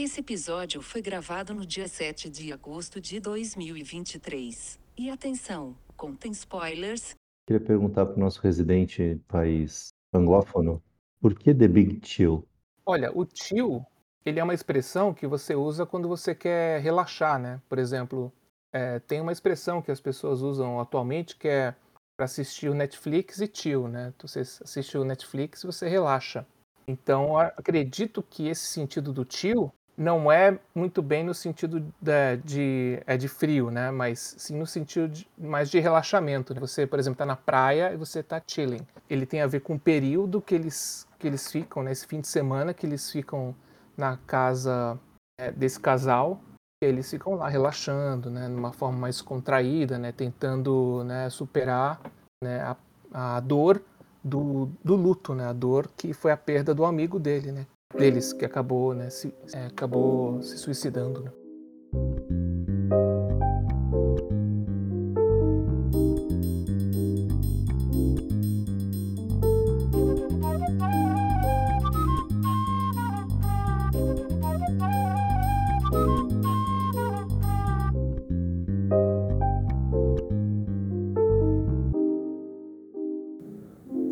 Esse episódio foi gravado no dia 7 de agosto de 2023. E atenção, contém spoilers. Queria perguntar para o nosso residente país anglófono, por que The Big Chill? Olha, o chill, ele é uma expressão que você usa quando você quer relaxar, né? Por exemplo, é, tem uma expressão que as pessoas usam atualmente que é para assistir o Netflix e chill, né? Então, você assiste o Netflix e você relaxa. Então, acredito que esse sentido do chill não é muito bem no sentido de, de, é de frio, né? Mas sim no sentido de, mais de relaxamento. Né? Você, por exemplo, está na praia e você está chilling. Ele tem a ver com o período que eles, que eles ficam, né? fim de semana que eles ficam na casa é, desse casal. Eles ficam lá relaxando, né? Numa forma mais contraída, né? Tentando né, superar né, a, a dor do, do luto, né? A dor que foi a perda do amigo dele, né? Deles que acabou, né, se, é, acabou se suicidando. Né?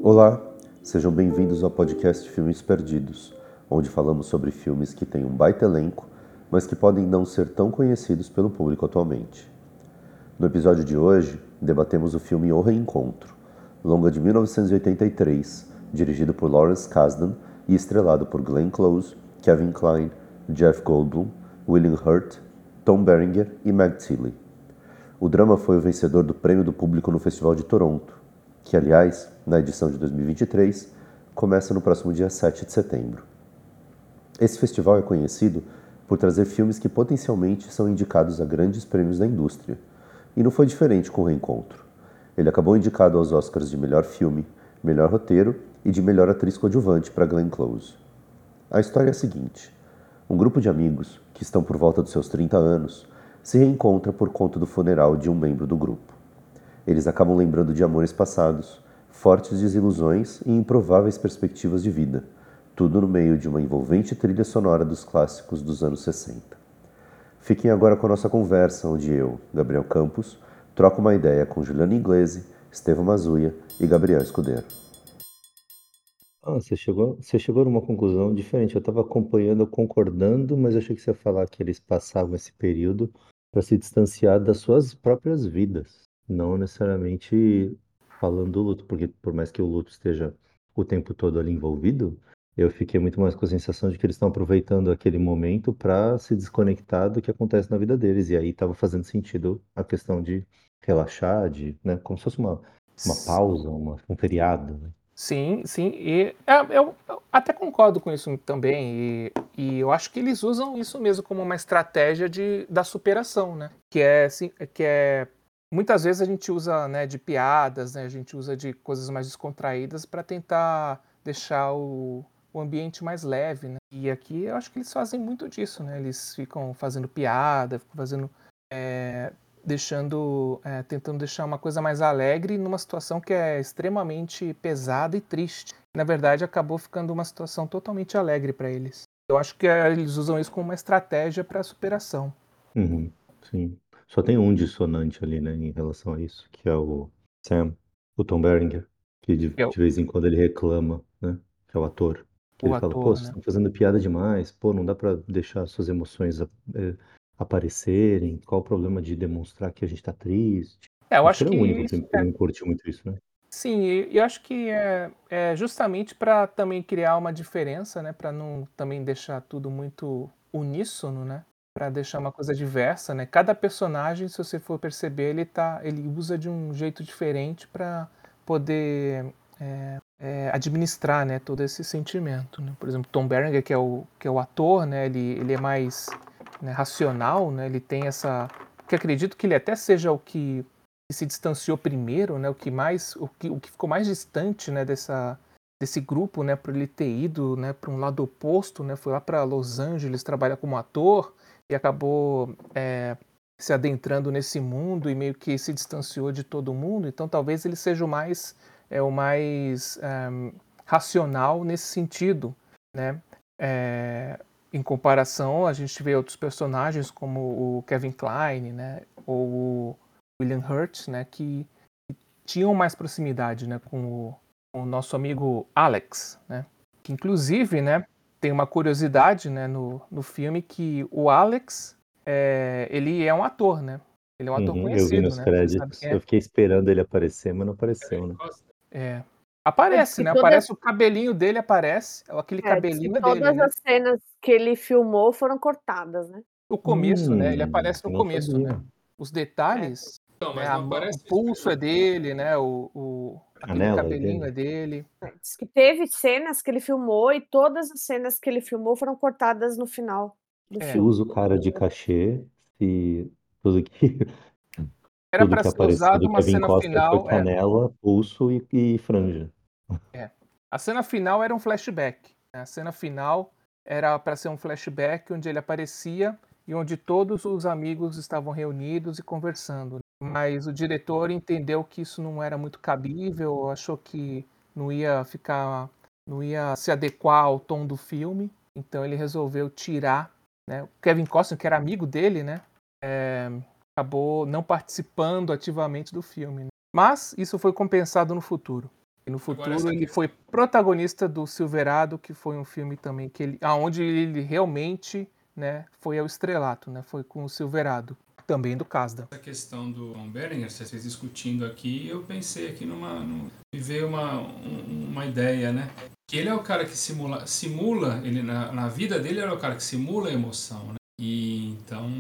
Olá, sejam bem-vindos ao podcast Filmes Perdidos onde falamos sobre filmes que têm um baita elenco, mas que podem não ser tão conhecidos pelo público atualmente. No episódio de hoje, debatemos o filme O Reencontro, longa de 1983, dirigido por Lawrence Kasdan e estrelado por Glenn Close, Kevin Kline, Jeff Goldblum, William Hurt, Tom Berenger e Meg Tilly. O drama foi o vencedor do Prêmio do Público no Festival de Toronto, que, aliás, na edição de 2023, começa no próximo dia 7 de setembro. Esse festival é conhecido por trazer filmes que potencialmente são indicados a grandes prêmios da indústria. E não foi diferente com o reencontro. Ele acabou indicado aos Oscars de melhor filme, melhor roteiro e de melhor atriz coadjuvante para Glenn Close. A história é a seguinte: um grupo de amigos, que estão por volta dos seus 30 anos, se reencontra por conta do funeral de um membro do grupo. Eles acabam lembrando de amores passados, fortes desilusões e improváveis perspectivas de vida tudo no meio de uma envolvente trilha sonora dos clássicos dos anos 60. Fiquem agora com a nossa conversa, onde eu, Gabriel Campos, troco uma ideia com Juliana Inglese, Estevão Mazuia e Gabriel Escudeiro. Ah, você chegou, você chegou numa conclusão diferente. Eu estava acompanhando, concordando, mas achei que você ia falar que eles passavam esse período para se distanciar das suas próprias vidas, não necessariamente falando do luto, porque por mais que o luto esteja o tempo todo ali envolvido, eu fiquei muito mais com a sensação de que eles estão aproveitando aquele momento para se desconectar do que acontece na vida deles. E aí estava fazendo sentido a questão de relaxar, de, né, como se fosse uma, uma pausa, uma, um feriado. Né? Sim, sim. E é, eu, eu, até concordo com isso também. E, e, eu acho que eles usam isso mesmo como uma estratégia de, da superação, né? Que é, assim, que é muitas vezes a gente usa né, de piadas, né? A gente usa de coisas mais descontraídas para tentar deixar o, o ambiente mais leve, né? E aqui eu acho que eles fazem muito disso, né? Eles ficam fazendo piada, ficam fazendo, é, deixando, é, tentando deixar uma coisa mais alegre numa situação que é extremamente pesada e triste. Na verdade, acabou ficando uma situação totalmente alegre para eles. Eu acho que é, eles usam isso como uma estratégia para superação. Uhum, sim. Só tem um dissonante ali, né, em relação a isso, que é o Sam, o Tom Berenger, que de, de vez em quando ele reclama, né, que é o ator. Que o ele ator, fala, pô, né? vocês estão fazendo piada demais, pô, não dá pra deixar suas emoções é, aparecerem, qual o problema de demonstrar que a gente tá triste? É, eu acho que que é o único isso, que é, não curtiu muito isso, né? sim, eu acho que é, é justamente para também criar uma diferença, né? Para não também deixar tudo muito uníssono, né? Para deixar uma coisa diversa, né? Cada personagem, se você for perceber, ele tá, ele usa de um jeito diferente para poder é, é, administrar né, todo esse sentimento. Né? Por exemplo, Tom Berenger, que é o, que é o ator, né, ele, ele é mais né, racional, né, ele tem essa... que acredito que ele até seja o que, se distanciou primeiro, né, o que mais o que, o que ficou mais distante né, dessa, desse grupo, né, por ele ter ido né, para um lado oposto, né, foi lá para Los Angeles trabalhar como ator e acabou é, se adentrando nesse mundo e meio que se distanciou de todo mundo. Então talvez ele seja o mais é o mais um, racional nesse sentido, né? É, em comparação, a gente vê outros personagens como o Kevin Kline, né, ou o William Hurt, né, que, que tinham mais proximidade, né, com o, com o, nosso amigo Alex, né, que inclusive, né, tem uma curiosidade, né, no, no filme que o Alex, é, ele é um ator, né, ele é um ator Uhum, eu conhecido, vi nos né, créditos, é. eu fiquei esperando ele aparecer, mas não apareceu, né? É. Aparece, né? toda... Aparece o cabelinho dele, aparece. Aquele é, cabelinho todas dele. Todas as né? cenas que ele filmou foram cortadas, né? O começo, hum, né? Ele aparece no começo, sabia. né? Os detalhes. É. Não, né? o pulso é dele, né? O, o aquele Canela cabelinho é é dele. Diz que teve cenas que ele filmou e todas as cenas que ele filmou foram cortadas no final do É. filme. Usa o cara de cachê se tudo que Era para ser apareceu usado do uma cena Costa final. foi é. canela, pulso e, e franja. A cena final era um flashback. né? A cena final era para ser um flashback onde ele aparecia e onde todos os amigos estavam reunidos e conversando. Mas o diretor entendeu que isso não era muito cabível, achou que não ia ficar, não ia se adequar ao tom do filme, então ele resolveu tirar. Né? O Kevin Costner, que era amigo dele, né? É, acabou não participando ativamente do filme. né? Mas isso foi compensado no futuro. E no futuro ele foi protagonista do Silverado, que foi um filme também que ele, aonde ele realmente, né, foi ao estrelato, né, foi com o Silverado, também do Casda. Essa questão do Tom Berenger, vocês discutindo aqui, eu pensei aqui numa. num- me veio uma, um- uma ideia, né? Que ele é o cara que simula. simula ele na, na vida dele, ele é o cara que simula a emoção, né? E então.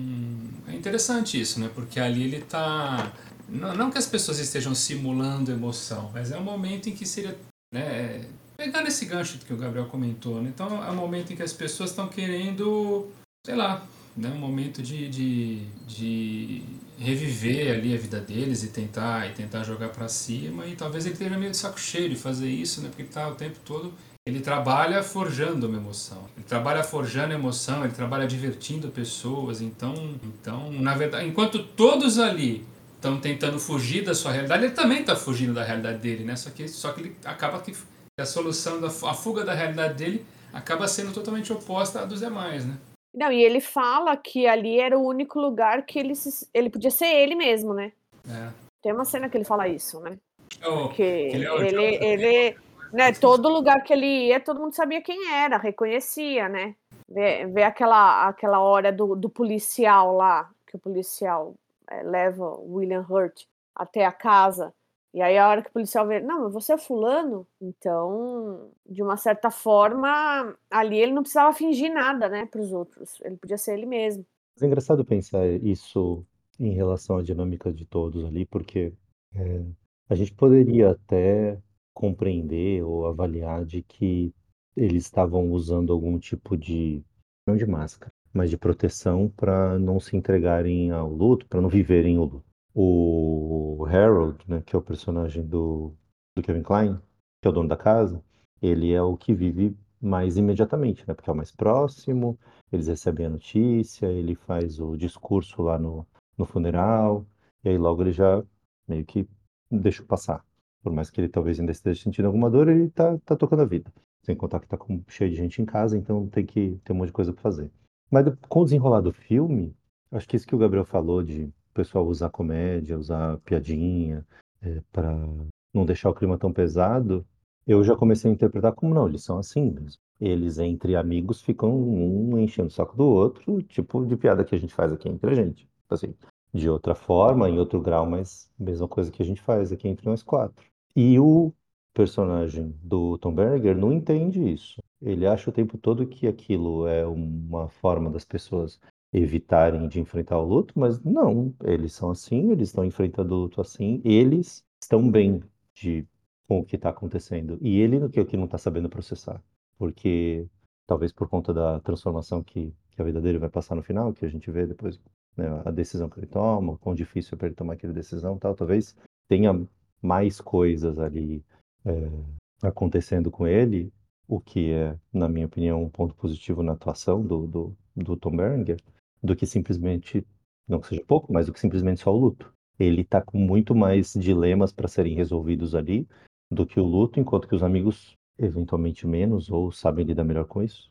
É interessante isso, né? Porque ali ele tá. Não, não que as pessoas estejam simulando emoção, mas é um momento em que seria. Né, pegando esse gancho que o Gabriel comentou, né? Então é um momento em que as pessoas estão querendo, sei lá, né, um momento de, de, de reviver ali a vida deles e tentar e tentar jogar pra cima e talvez ele esteja meio de saco cheio de fazer isso, né? Porque ele tá o tempo todo ele trabalha forjando uma emoção. Ele trabalha forjando emoção, ele trabalha divertindo pessoas, então, então, na verdade, enquanto todos ali estão tentando fugir da sua realidade, ele também está fugindo da realidade dele, né? Só que só que ele acaba que a solução da a fuga da realidade dele acaba sendo totalmente oposta à dos demais, né? Não, e ele fala que ali era o único lugar que ele, se- ele podia ser ele mesmo, né? É. Tem uma cena que ele fala isso, né? Oh, Que ele é o ele, Jonathan. ele, né, todo lugar que ele ia, todo mundo sabia quem era, reconhecia, né? Vê, vê aquela, aquela hora do, do policial lá, que o policial eh, leva o William Hurt até a casa. E aí a hora que o policial vê, não, mas você é fulano? Então, de uma certa forma, ali ele não precisava fingir nada, né, para os outros. Ele podia ser ele mesmo. Mas é engraçado pensar isso em relação à dinâmica de todos ali, porque é, a gente poderia até compreender ou avaliar de que eles estavam usando algum tipo de, não de máscara, mas de proteção para não se entregarem ao luto, para não viverem o luto. O Harold, né, que é o personagem do, do Kevin Kline, que é o dono da casa, ele é o que vive mais imediatamente, né, porque é o mais próximo, eles recebem a notícia, ele faz o discurso lá no, no funeral, e aí logo ele já meio que deixa passar. Por mais que ele talvez ainda esteja sentindo alguma dor, ele tá, tá tocando a vida. Sem contar que tá com, cheio de gente em casa, então tem que ter um monte de coisa para fazer. Mas com o desenrolar do filme, acho que isso que o Gabriel falou de o pessoal usar comédia, usar piadinha, é, para não deixar o clima tão pesado, eu já comecei a interpretar como não, eles são assim mesmo. Eles, entre amigos, ficam um enchendo o saco do outro, tipo de piada que a gente faz aqui entre a gente. Assim, de outra forma, em outro grau, mas mesma coisa que a gente faz aqui entre nós quatro. E o personagem do Tom Berger não entende isso. Ele acha o tempo todo que aquilo é uma forma das pessoas evitarem de enfrentar o luto, mas não, eles são assim, eles estão enfrentando o luto assim, eles estão bem de com o que está acontecendo. E ele que é o que não está sabendo processar, porque talvez por conta da transformação que, que a vida dele vai passar no final, que a gente vê depois, né, a decisão que ele toma, quão difícil é para ele tomar aquela decisão, tal, talvez tenha mais coisas ali é, acontecendo com ele, o que é, na minha opinião, um ponto positivo na atuação do, do, do Tom Berenger, do que simplesmente, não que seja pouco, mas do que simplesmente só o luto. Ele está com muito mais dilemas para serem resolvidos ali do que o luto, enquanto que os amigos, eventualmente menos, ou sabem lidar melhor com isso.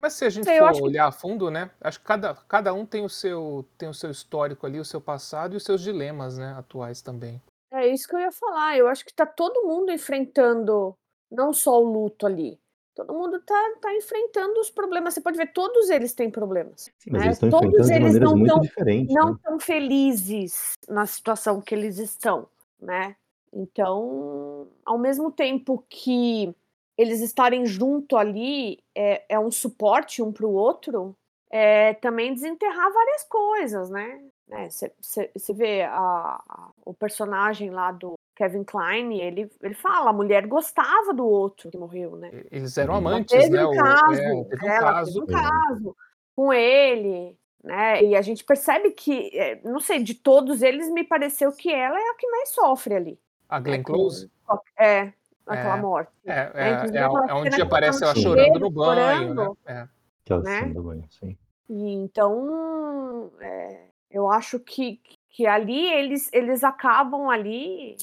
Mas se a gente Sei, eu for acho que- olhar a fundo, né? Acho que cada, cada um tem o seu tem o seu histórico ali, o seu passado e os seus dilemas, né, atuais também. É isso que eu ia falar. Eu acho que tá todo mundo enfrentando não só o luto ali. Todo mundo tá, tá enfrentando os problemas. Você pode ver, todos eles têm problemas. Sim, mas né? eles estão Todos eles não muito tão- diferentes. não né? tão felizes na situação que eles estão, né? Então, ao mesmo tempo que eles estarem junto ali é, é um suporte um para o outro, é também desenterrar várias coisas, né? Você vê a- a- o personagem lá do Kevin Klein, ele, ele fala, a mulher gostava do outro que morreu, né? Eles eram Ela amantes, teve né? um o- caso, é, teve um ela caso. teve um caso com ele, né? E a gente percebe que, é, não sei, de todos eles, me pareceu que ela é a que mais sofre ali. A Glenn com- Close? É, aquela É. morte. É, né? é, Inclusive é, é onde que aparece ela ela chorando no banho, né? chorando. É. Aquela né? cena do banho, sim. E então, é, eu acho que, que ali eles, eles acabam ali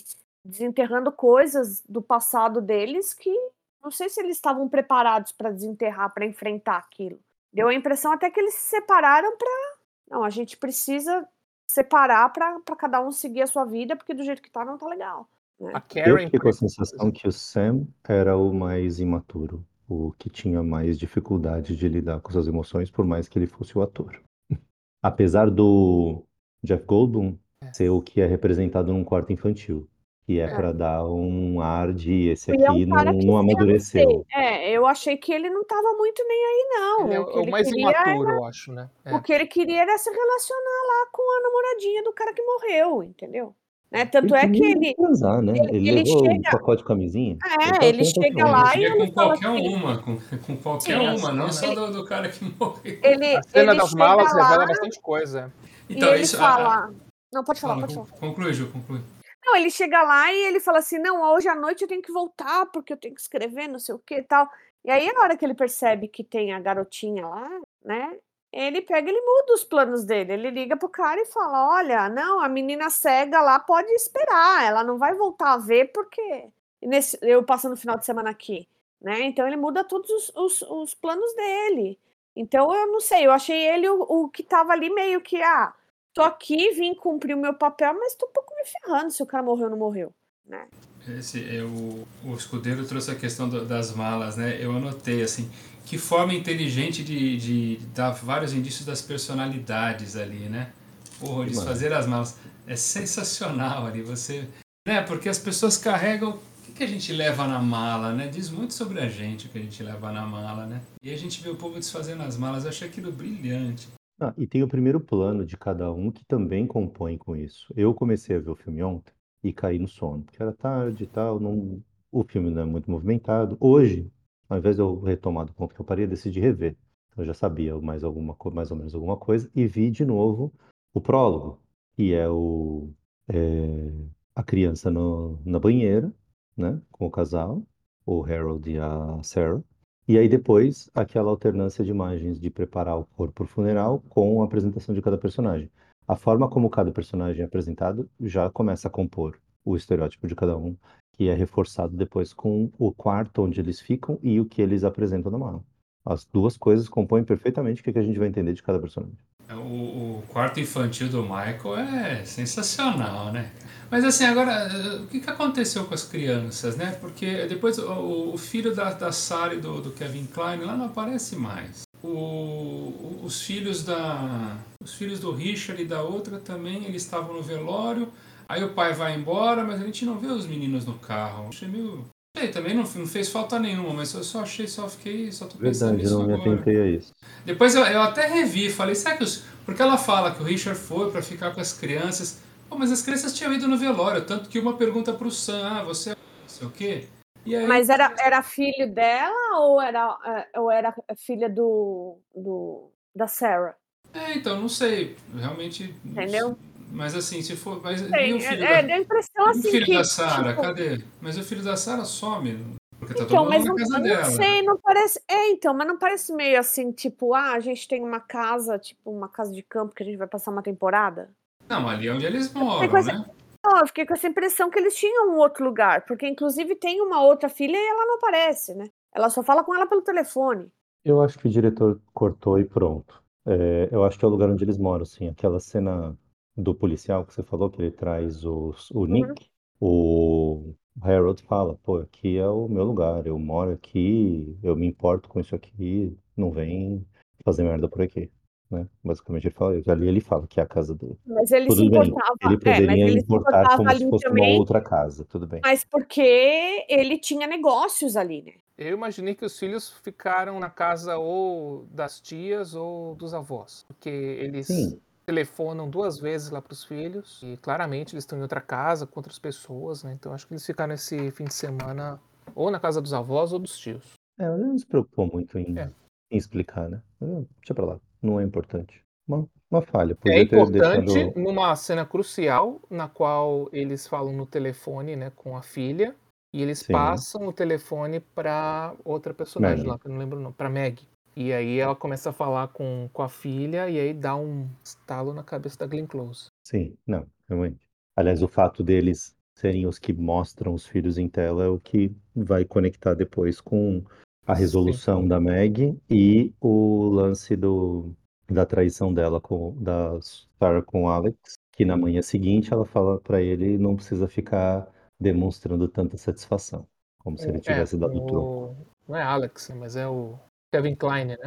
desenterrando coisas do passado deles que não sei se eles estavam preparados para desenterrar, para enfrentar aquilo. Deu a impressão até que eles se separaram para. Não, a gente precisa separar para cada um seguir a sua vida, porque do jeito que tá não tá legal. A Eu Karen, fiquei por com a exemplo, sensação que o Sam era o mais imaturo, o que tinha mais dificuldade de lidar com suas emoções, por mais que ele fosse o ator. Apesar do Jeff Goldblum ser o que é representado num quarto infantil, que é É. para dar um ar de esse E é um aqui cara não, não amadureceu. É, eu achei que ele não tava muito nem aí, não. ele é o que o ele mais queria imaturo, eu acho, né? É. O que ele queria era se relacionar lá com a namoradinha do cara que morreu, entendeu? Né? Tanto é que ele. transar, né? ele- Ele, ele levou chega- o pacote de camisinha. É, ele com chega lá e ele com qualquer assim. uma, com, com qualquer Sim, uma, não assim, só do, do cara que morreu. Ele, A cena ele das chega malas lá revela bastante coisa. Então, e ele isso. fala. Não, pode falar, fala, pode falar. con- conclui, Ju, conclui. Não, ele chega lá e ele fala assim: não, hoje à noite eu tenho que voltar porque eu tenho que escrever, não sei o que e tal. E aí, na hora que ele percebe que tem a garotinha lá, né? Ele pega, ele muda os planos dele. Ele liga pro cara e fala: Olha, não, a menina cega lá pode esperar, ela não vai voltar a ver porque nesse, eu passando o final de semana aqui, né? Então ele muda todos os, os, os planos dele. Então eu não sei, eu achei ele o, o que tava ali meio que, ah, tô aqui, vim cumprir o meu papel, mas tô um pouco me ferrando se o cara morreu ou não morreu, né? Esse, o, o escudeiro trouxe a questão do- das malas, né? Eu anotei assim, que forma inteligente de, de dar vários indícios das personalidades ali, né? Porra, eles Mano. fazer as malas é sensacional ali, você, né? Porque as pessoas carregam o que, que a gente leva na mala, né? Diz muito sobre a gente o que a gente leva na mala, né? E a gente vê o povo desfazendo as malas, eu achei aquilo brilhante. Ah, e tem o primeiro plano de cada um que também compõe com isso. Eu comecei a ver o filme ontem e caí no sono, porque era tarde e tal, não... o filme não é muito movimentado. Hoje, ao invés de eu retomar do ponto que eu parei, eu decidi rever. Eu já sabia mais, alguma, mais ou menos alguma coisa e vi de novo o prólogo, que é o é, a criança no- na banheira, né, com o casal, o Harold e a Sarah. E aí depois aquela alternância de imagens de preparar o corpo para o funeral com a apresentação de cada personagem. A forma como cada personagem é apresentado já começa a compor o estereótipo de cada um, que é reforçado depois com o quarto onde eles ficam e o que eles apresentam na mala. As duas coisas compõem perfeitamente o que a gente vai entender de cada personagem. O, o quarto infantil do Michael é sensacional, né? Mas assim, agora, eh, o que, aconteceu com as crianças, né? Porque depois o, o filho da, da Sarah e do, do Kevin Klein lá não aparece mais. O- os filhos da. Os filhos do Richard e da outra também, eles estavam no velório. Aí o pai vai embora, mas a gente não vê os meninos no carro. Achei meio. Sei, também não, não fez falta nenhuma, mas eu só achei, só fiquei, só tô pensando Verdade, nisso não me agora. atentei a isso. Depois eu, eu até revi, falei, será que os. Porque ela fala que o Richard foi pra ficar com as crianças. Pô, mas as crianças tinham ido no velório, tanto que uma pergunta pro Sam, ah, você é não sei o quê? E aí, Mas era, era filho dela ou era, eh, ou era filha do, do da Sarah? É, então, não sei. Realmente. não Entendeu? sei. Mas assim, se for. Mas, e Sei, o filho é, é, da, deu a impressão e o assim filho que. da Sarah, tipo, cadê? Mas o filho da Sarah some. Porque tá Então, todo mas mundo não, na casa não dela. sei, não parece. É, então, mas não parece meio assim, tipo, ah, a gente tem uma casa, tipo, uma casa de campo que a gente vai passar uma temporada? Não, ali é onde eles moram, né? Não, eu fiquei com essa impressão que eles tinham um outro lugar, porque inclusive tem uma outra filha e ela não aparece, né? Ela só fala com ela pelo telefone. Eu acho que o diretor cortou e pronto. É, eu acho que é o lugar onde eles moram, assim. Aquela cena do policial que você falou, que ele traz os, o Nick, o Harold fala, pô, aqui é o meu lugar, eu moro aqui, eu me importo com isso aqui, não vem fazer merda por aqui. Né? Basicamente ele fala isso. Ali ele fala que é a casa dele. Mas ele se Tudo bem, importava. ele é, mas poderia ele se importar importava como se ali fosse uma também, outra casa, tudo bem. mas porque ele tinha negócios ali, né? Eu imaginei que os filhos ficaram na casa ou das tias ou dos avós. Porque eles Sim, telefonam duas vezes lá para os filhos. E claramente eles estão em outra casa com outras pessoas, né? Então acho que eles ficaram esse fim de semana ou na casa dos avós ou dos tios. é, ele não se preocupou muito em, É. em explicar, né? Eh, Deixa pra lá, não é importante. Uma, uma falha, É podia ter importante deixado. numa cena crucial na qual eles falam no telefone, né, com a filha. E eles Sim. passam o telefone para outra personagem Maggie. lá, que eu não lembro o nome, pra Meg. E aí ela começa a falar com, com a filha e aí dá um estalo na cabeça da Glenn Close. Sim, não, realmente. Aliás, o fato deles serem os que mostram os filhos em tela é o que vai conectar depois com a resolução da Meg e o lance do, da traição dela com da Sarah com o Alex, que na manhã seguinte ela fala pra ele não precisa ficar demonstrando tanta satisfação, como se ele tivesse é, dado o- troco. Não é Alex, né, mas é o Kevin Klein, né?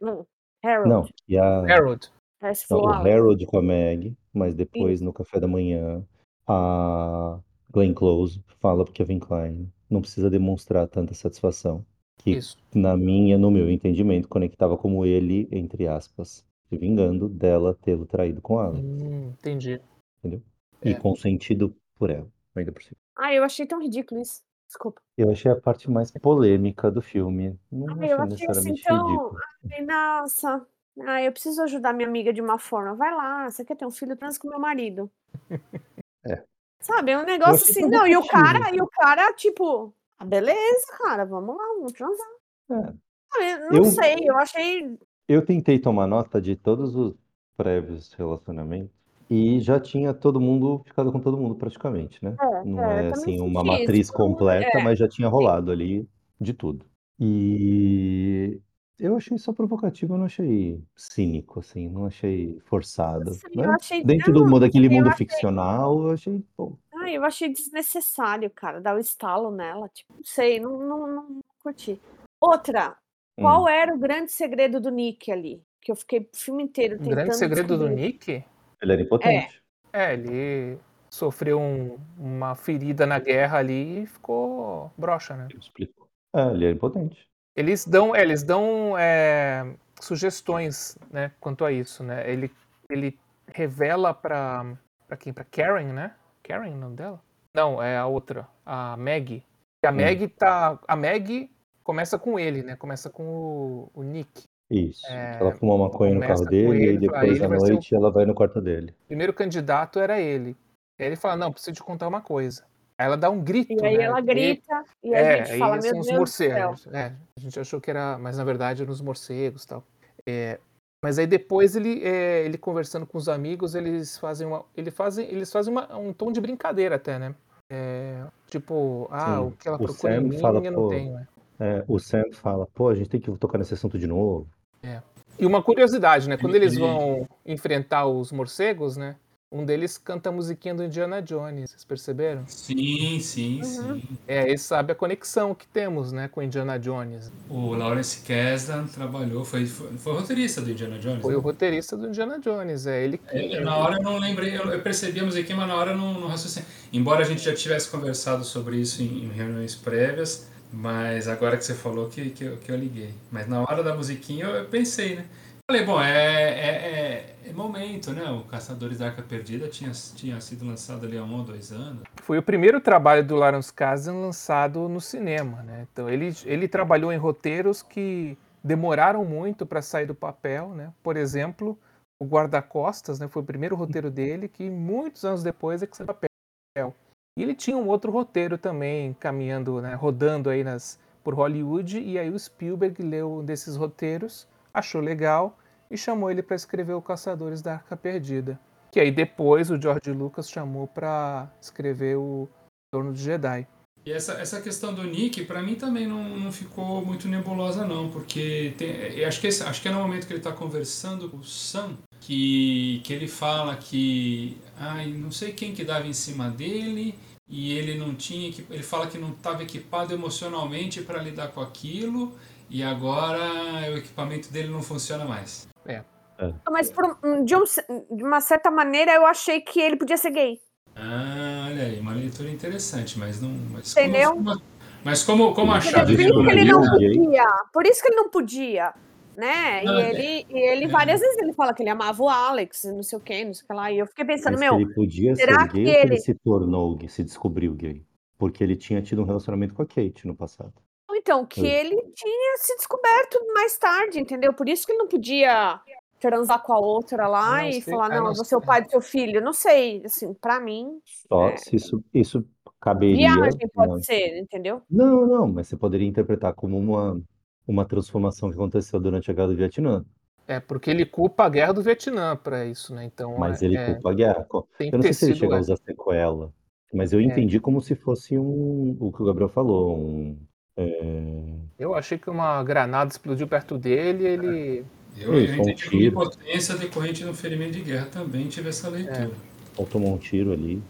Não, Harold. Não, e a, Harold. Não, foi o. Harold com a Meg, mas depois no café da manhã a Glenn Close fala pro Kevin Klein, não precisa demonstrar tanta satisfação. Que Isso. na minha, no meu entendimento, conectava como ele, entre aspas, se vingando dela tê-lo traído com ela, Hum, entendi. entendeu? E É. consentido por ela, ainda por cima. Ai, eu achei tão ridículo isso. Desculpa. Eu achei a parte mais polêmica do filme. Não achei eu achei assim necessariamente tão. ridículo. Ai, nossa. Ai, eu preciso ajudar minha amiga de uma forma. Vai lá, você quer ter um filho trans com meu marido. É. Sabe, é um negócio assim. Não, e o cara, e o cara, tipo, ah, beleza, cara, vamos lá, vamos transar. É. Eu não Eu- sei, eu achei. Eu tentei tomar nota de todos os prévios relacionamentos e já tinha todo mundo ficado com todo mundo praticamente, né? É, Não é, é eu também assim uma senti matriz mundo- completa, é. mas já tinha rolado ali de tudo. E eu achei só provocativo, eu não achei cínico, assim, não achei forçado, Assim, né? eu achei- Dentro não, do mundo daquele eu mundo achei- ficcional, eu achei, Ai, eu achei desnecessário, cara, dar o estalo nela. Tipo, não sei, não, não, não curti. Outra, hum, qual era o grande segredo do Nick ali? Que eu fiquei o filme inteiro O tentando grande segredo do descobrir. Nick ele era impotente. É, ele sofreu um- uma ferida na guerra ali e ficou broxa, né? Ele explicou. É, ele era impotente. Eles dão, é, eles dão é, sugestões, né, quanto a isso, né? Ele, ele revela pra, pra quem? Pra Karen, né? Karen, o nome dela? Não, é a outra, a Maggie. A Hum. Maggie tá, a Maggie começa com ele, né? Começa com o, o Nick. Isso. É, Ela fuma maconha no carro dele ele, e depois à noite ela vai no quarto dele. O primeiro candidato era ele. Aí ele fala, não, preciso te contar uma coisa. Aí ela dá um grito, E aí né? ela E- grita e a É, gente fala, meu são os Deus do céu. morcegos. É, a gente achou que era, mas na verdade eram os morcegos e tal. É, mas aí depois ele, é, ele conversando com os amigos, eles fazem uma, ele fazem, eles fazem uma- um tom de brincadeira até, né? É, tipo, ah, Sim, o que ela o procura em Sam mim fala, eu não tenho. né? É, o Sam fala, pô, a gente tem que tocar nesse assunto de novo. E uma curiosidade, né? Quando eles Ele- vão enfrentar os morcegos, né? Um deles canta a musiquinha do Indiana Jones, vocês perceberam? Sim, sim, Uhum. sim. É, ele sabe a conexão que temos, né, com Indiana Jones. O Lawrence Kasdan trabalhou, foi, foi, foi roteirista do Indiana Jones. Foi né? o roteirista do Indiana Jones, é ele que... É, na hora eu não lembrei, eu, eu percebi a musiquinha, mas na hora eu não, não raciocinei. Embora a gente já tivesse conversado sobre isso em, em reuniões prévias, mas agora que você falou que, que, eu, que eu liguei. Mas na hora da musiquinha eu, pensei, né? Falei, bom, é, é, é, é momento, né? O Caçadores da Arca Perdida tinha, tinha sido lançado ali há um ou dois anos. Foi o primeiro trabalho do Lawrence Kasdan lançado no cinema, né? Então ele, ele trabalhou em roteiros que demoraram muito para sair do papel, né? Por exemplo, o Guarda-Costas, né? Foi o primeiro roteiro dele que muitos anos depois é que saiu do papel. E ele tinha um outro roteiro também caminhando, né? Rodando aí nas por Hollywood e aí o Spielberg leu um desses roteiros, achou legal e chamou ele para escrever o Caçadores da Arca Perdida. Que aí depois o George Lucas chamou para escrever o Torno de Jedi. E essa, essa questão do Nick, pra mim também não, não ficou muito nebulosa, não, porque tem, eu acho, que esse, acho que é no momento que ele tá conversando com o Sam que, que ele fala que ai, não sei quem que dava em cima dele e ele não tinha ele fala que não estava equipado emocionalmente para lidar com aquilo e agora o equipamento dele não funciona mais. É. Mas por, de, um, de uma certa maneira eu achei que ele podia ser gay. Ah, olha aí, uma leitura interessante, mas não. Mas Entendeu? Como, mas como, como Por achar isso que ele não podia. Por isso que ele não podia. Né? Não, e é- ele, e ele é. várias vezes ele fala que ele amava o Alex, não sei o que, não sei o que lá. E eu fiquei pensando, Mas meu, ele podia será ser gay que ele ele- se tornou gay, se descobriu gay? Porque ele tinha tido um relacionamento com a Kate no passado. então, que ele tinha se descoberto mais tarde, entendeu? Por isso que ele não podia transar com a outra lá Não e sei, falar, não, não eu vou ser o pai do seu filho. Não sei, assim, pra mim, Só É. se isso, isso caberia. viagem pode ser, entendeu? Não, não, mas você poderia interpretar como uma, uma transformação que aconteceu durante a Guerra do Vietnã. É, porque ele culpa a guerra do Vietnã pra isso, né? Então, Mas é, ele é, culpa a guerra. Tem Eu não sei se ele chega a é. usar sequela, mas eu É. entendi como se fosse um, o que o Gabriel falou, um, é, Eu achei que uma granada explodiu perto dele e ele. Eu, eu Isso, um entendi como tiro. impotência decorrente do ferimento de guerra também tive essa leitura. ou tomou um tiro ali.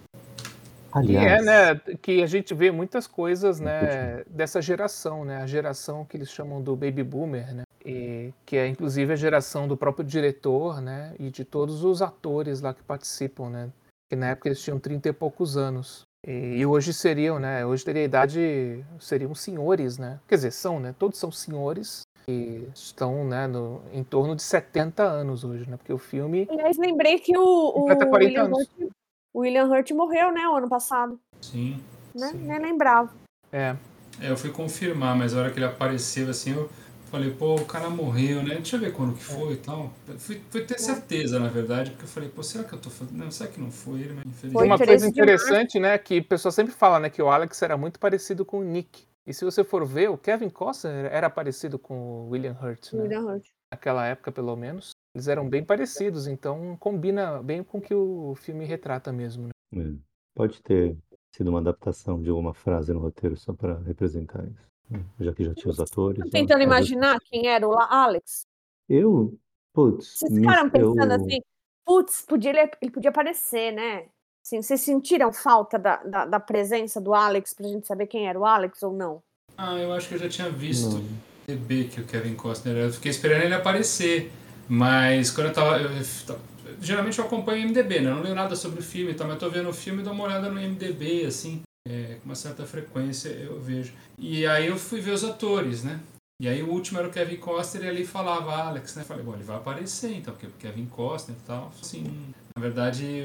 E Aliás, é, né, que a gente vê muitas coisas, né, dessa geração, né, a geração que eles chamam do baby boomer, né, e, que é inclusive a geração do próprio diretor, né, e de todos os atores lá que participam, né, que na época eles tinham 30 e poucos anos. E, e hoje seriam, né, hoje teria a idade, seriam senhores, né, quer dizer, são, né, todos são senhores e estão, né, no, em torno de 70 anos hoje, né, porque o filme Aliás, lembrei que o, o completa 40 William, anos. Hurt, o William Hurt morreu, né, o ano passado. Sim. Né? Sim. Nem lembrava. É, É, eu fui confirmar, mas a hora que ele apareceu assim, eu falei, pô, o cara morreu, né? Deixa eu ver quando que foi e tal. Fui, fui ter certeza, na verdade, porque eu falei, pô, será que eu tô fazendo? Não, será que não foi ele, mas infelizmente. uma interesse coisa interessante, né, que o pessoal sempre fala, né, que o Alex era muito parecido com o Nick. E se você for ver, o Kevin Costner era parecido com o William Hurt, né? William Hurt. Naquela época, pelo menos. Eles eram bem parecidos, então combina bem com o que o filme retrata mesmo. Né? é, pode ter sido uma adaptação de alguma frase no roteiro só para representar isso. né? Já que já tinha os atores. Tô ó, tentando vezes- imaginar quem era o Alex. Eu, putz, Vocês me- ficaram pensando eu- assim, putz, podia, ele, ele podia aparecer, né? Assim, vocês sentiram falta da, da, da presença do Alex pra gente saber quem era o Alex ou não? Ah, eu acho que eu já tinha visto Não. no TB que o Kevin Costner era. Eu fiquei esperando ele aparecer. Mas quando eu tava. eu- eu- geralmente eu acompanho o MDB, né? Eu não leio nada sobre o filme, então, mas eu tô vendo o filme e dou uma olhada no MDB, assim, é, com uma certa frequência eu vejo. E aí eu fui ver os atores, né? E aí o último era o Kevin Costner e ali falava Alex, né? Falei, bom, ele vai aparecer então, porque o Kevin Costner e tal. Assim, na verdade,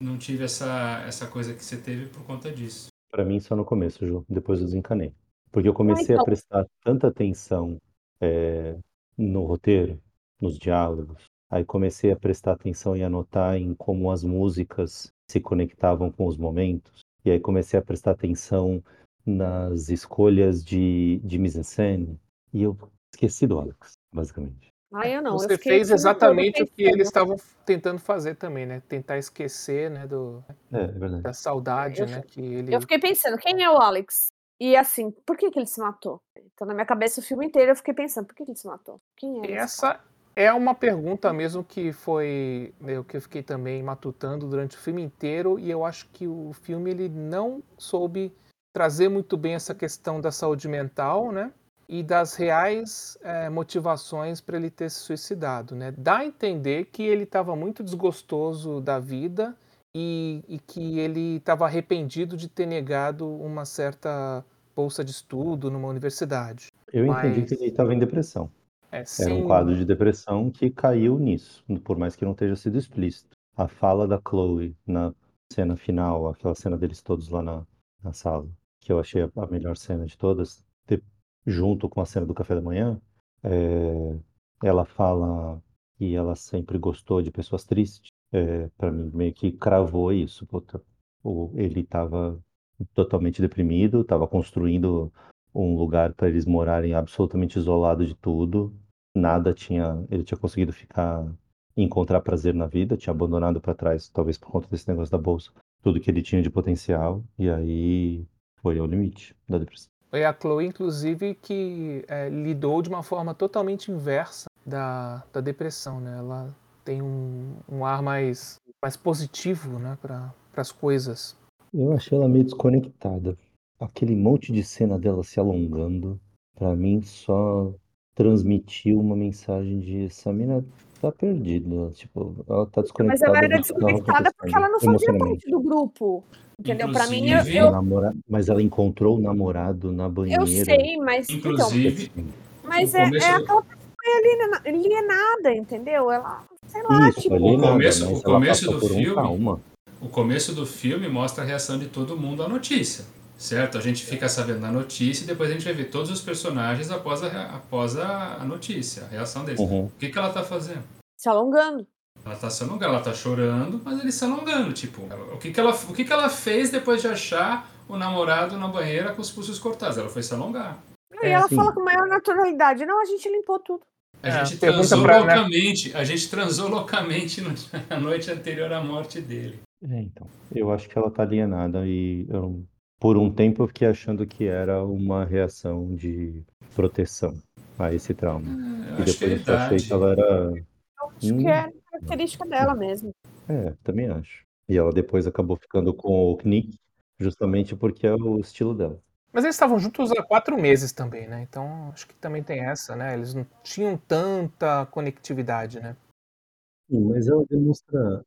não tive essa, essa coisa que você teve por conta disso. Pra mim, só no começo, Ju. Depois eu desencanei. Porque eu comecei a prestar tanta atenção é, no roteiro, nos diálogos. Aí comecei a prestar atenção e anotar em como as músicas se conectavam com os momentos. E aí comecei a prestar atenção nas escolhas de, de mise-en-scène. E eu esqueci do Alex, basicamente. Ah, eu não. eu Você fiquei fez exatamente o que eles estavam tentando fazer também, né? Tentar esquecer, né, do, É, é da saudade, Eu- né, que ele... Eu fiquei pensando, quem é o Alex? E assim, por que, que ele se matou? Então, na minha cabeça, o filme inteiro, eu fiquei pensando, por que, que ele se matou? Quem é E essa é uma pergunta mesmo que foi o que eu fiquei também matutando durante o filme inteiro e eu acho que o filme ele não soube trazer muito bem essa questão da saúde mental, né? E das reais eh, motivações para ele ter se suicidado, né? Dá a entender que ele estava muito desgostoso da vida e, e que ele estava arrependido de ter negado uma certa bolsa de estudo numa universidade. Eu entendi Mas- que ele estava em depressão. É, Era um quadro de depressão que caiu nisso, por mais que não tenha sido explícito. A fala da Chloe na cena final, aquela cena deles todos lá na, na sala, que eu achei a, melhor cena de todas, junto com a cena do café da manhã, é, ela fala que ela sempre gostou de pessoas tristes. É, para mim, meio que cravou isso. Puta, ele estava totalmente deprimido, estava construindo um lugar para eles morarem absolutamente isolado de tudo. Nada tinha, ele tinha conseguido ficar encontrar prazer na vida, tinha abandonado para trás, talvez por conta desse negócio da bolsa, tudo que ele tinha de potencial. E aí Foi ao limite da depressão. Foi a Chloe, inclusive, que é, lidou de uma forma totalmente inversa da, da depressão, né? Ela tem um, um ar mais, mais positivo, né, para as coisas. Eu achei ela meio desconectada. Aquele monte de cena dela se alongando, pra mim só transmitiu uma mensagem de essa mina tá perdida. Tipo, ela tá Mas desconectada. ela era do que tava desconectada porque ela não fazia emocionalmente. parte do grupo. Entendeu? Pra mim, eu, Inclusive- eu, Namora- Mas ela encontrou o namorado na banheira. eu sei, mas. Então, Inclusive, mas no é, começo é aquela pessoa aliena- alienada, entendeu? Ela, sei lá, Isso, tipo. ali nada, começo- mas o ela começo passa do por um filme- trauma. o começo do filme mostra a reação de todo mundo à notícia, certo? A gente fica sabendo da notícia e depois a gente vai ver todos os personagens após a, após a, a notícia, a reação deles. Uhum. O que, que ela tá fazendo? Se alongando. Ela tá se alongando, ela tá chorando, mas ele se alongando, tipo, ela- o que que ela, o que que ela fez depois de achar o namorado na banheira com os pulsos cortados? Ela foi se alongar. E É, ela sim. fala com maior naturalidade. Não, a gente limpou tudo. A É, gente transou pra- né? loucamente, a gente transou loucamente no- na noite anterior à morte dele. É, então. Eu acho que ela tá alienada e eu, por um tempo eu fiquei achando que era uma reação de proteção a esse trauma. Eu E é depois eu achei que ela era. Eu acho Hum. que é característica dela mesmo. É, também acho. E ela depois acabou ficando com o Knick, justamente porque é o estilo dela. Mas eles estavam juntos há quatro meses também, né? Então acho que também tem essa, né? Eles não tinham tanta conectividade, né? Sim, mas ela demonstra.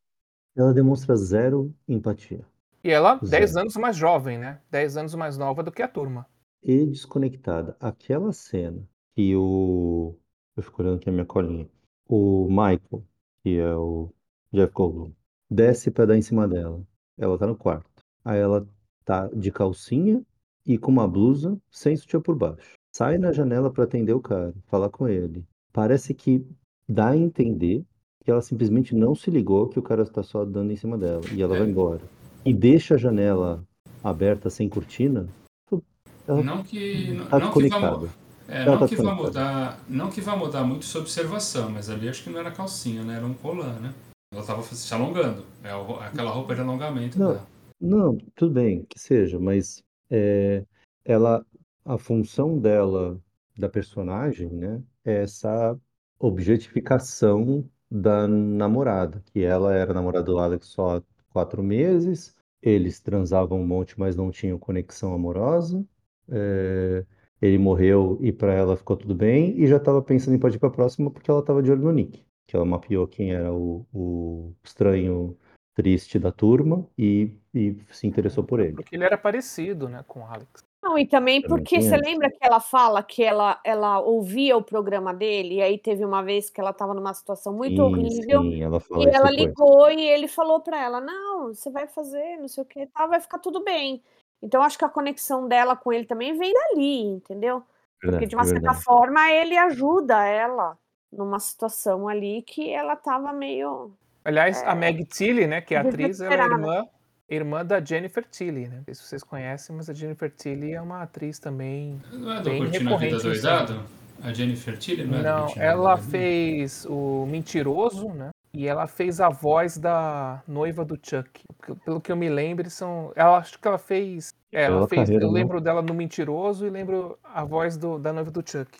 Ela demonstra zero empatia. E ela, Zero. 10 anos mais jovem, né? 10 anos mais nova do que a turma. E desconectada. Aquela cena que o. Eu fico olhando aqui a minha colinha. O Michael, que é o Jeff Goldblum, desce pra dar em cima dela. Ela tá no quarto. Aí ela tá de calcinha e com uma blusa sem sutiã por baixo. Sai na janela pra atender o cara, falar com ele. Parece que dá a entender que ela simplesmente não se ligou que o cara está só dando em cima dela. E ela É. vai embora. E deixa a janela aberta sem cortina. Ela Não que, tá não que vá, desconectada. é, não tá que desconectada. mudar, não que vá mudar muito sua observação, mas ali acho que não era calcinha, né? Era um colan, né? Ela tava se alongando. É aquela roupa de alongamento Não. dela. Não, tudo bem, que seja, mas é, ela, a função dela, da personagem, né, é essa objetificação da namorada, que ela era namorada do Alex só quatro meses, eles transavam um monte, mas não tinham conexão amorosa, é, ele morreu e para ela ficou tudo bem, e já estava pensando em partir para a próxima porque ela estava de olho no Nick, que ela mapeou quem era o, o estranho triste da turma e, e se interessou por ele. Porque ele era parecido, né, com o Alex. Não, e também porque você lembra que ela fala que ela, ela ouvia o programa dele, e aí teve uma vez que ela estava numa situação muito Sim, horrível, sim, ela e ela depois. ligou e ele falou pra ela: Não, você vai fazer, não sei o que, tal, vai ficar tudo bem. Então acho que a conexão dela com ele também vem dali, entendeu? Porque de uma certa verdade. forma ele ajuda ela numa situação ali que ela tava meio. Aliás, a Meg Tilly, né, que é a atriz, ela é irmã, irmã da Jennifer Tilly, né? Não sei se vocês conhecem, mas a Jennifer Tilly é uma atriz também. Não é do Bem Curtindo a Vida recorrente, Doidado? A Jennifer Tilly não é do Não, Vida ela fez o Mentiroso, né? E ela fez a voz da noiva do Chuck. Pelo que eu me lembro, são. Ela acho que ela fez. É, ela fez. carreira, eu né? lembro dela no Mentiroso e lembro a voz do- da noiva do Chuck.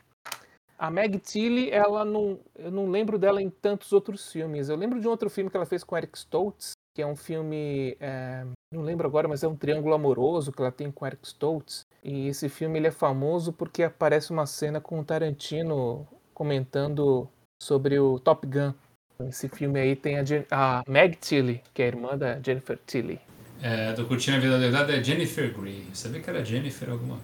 A Meg Tilly, ela não. Eu não lembro dela em tantos outros filmes. Eu lembro de um outro filme que ela fez com Eric Stoltz, que é um filme. é, não lembro agora, mas é um triângulo amoroso que ela tem com Eric Stoltz. E esse filme ele é famoso porque aparece uma cena com o Tarantino comentando sobre o Top Gun. Esse filme aí tem a, Jen- a Meg Tilly, que é a irmã da Jennifer Tilly. É, do Curtindo a Vida Doidado é Jennifer Grey. Eu sabia que era Jennifer alguma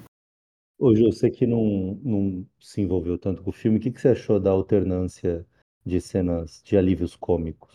Hoje eu sei que não, não se envolveu tanto com o filme. O que, que você achou da alternância de cenas de alívios cômicos?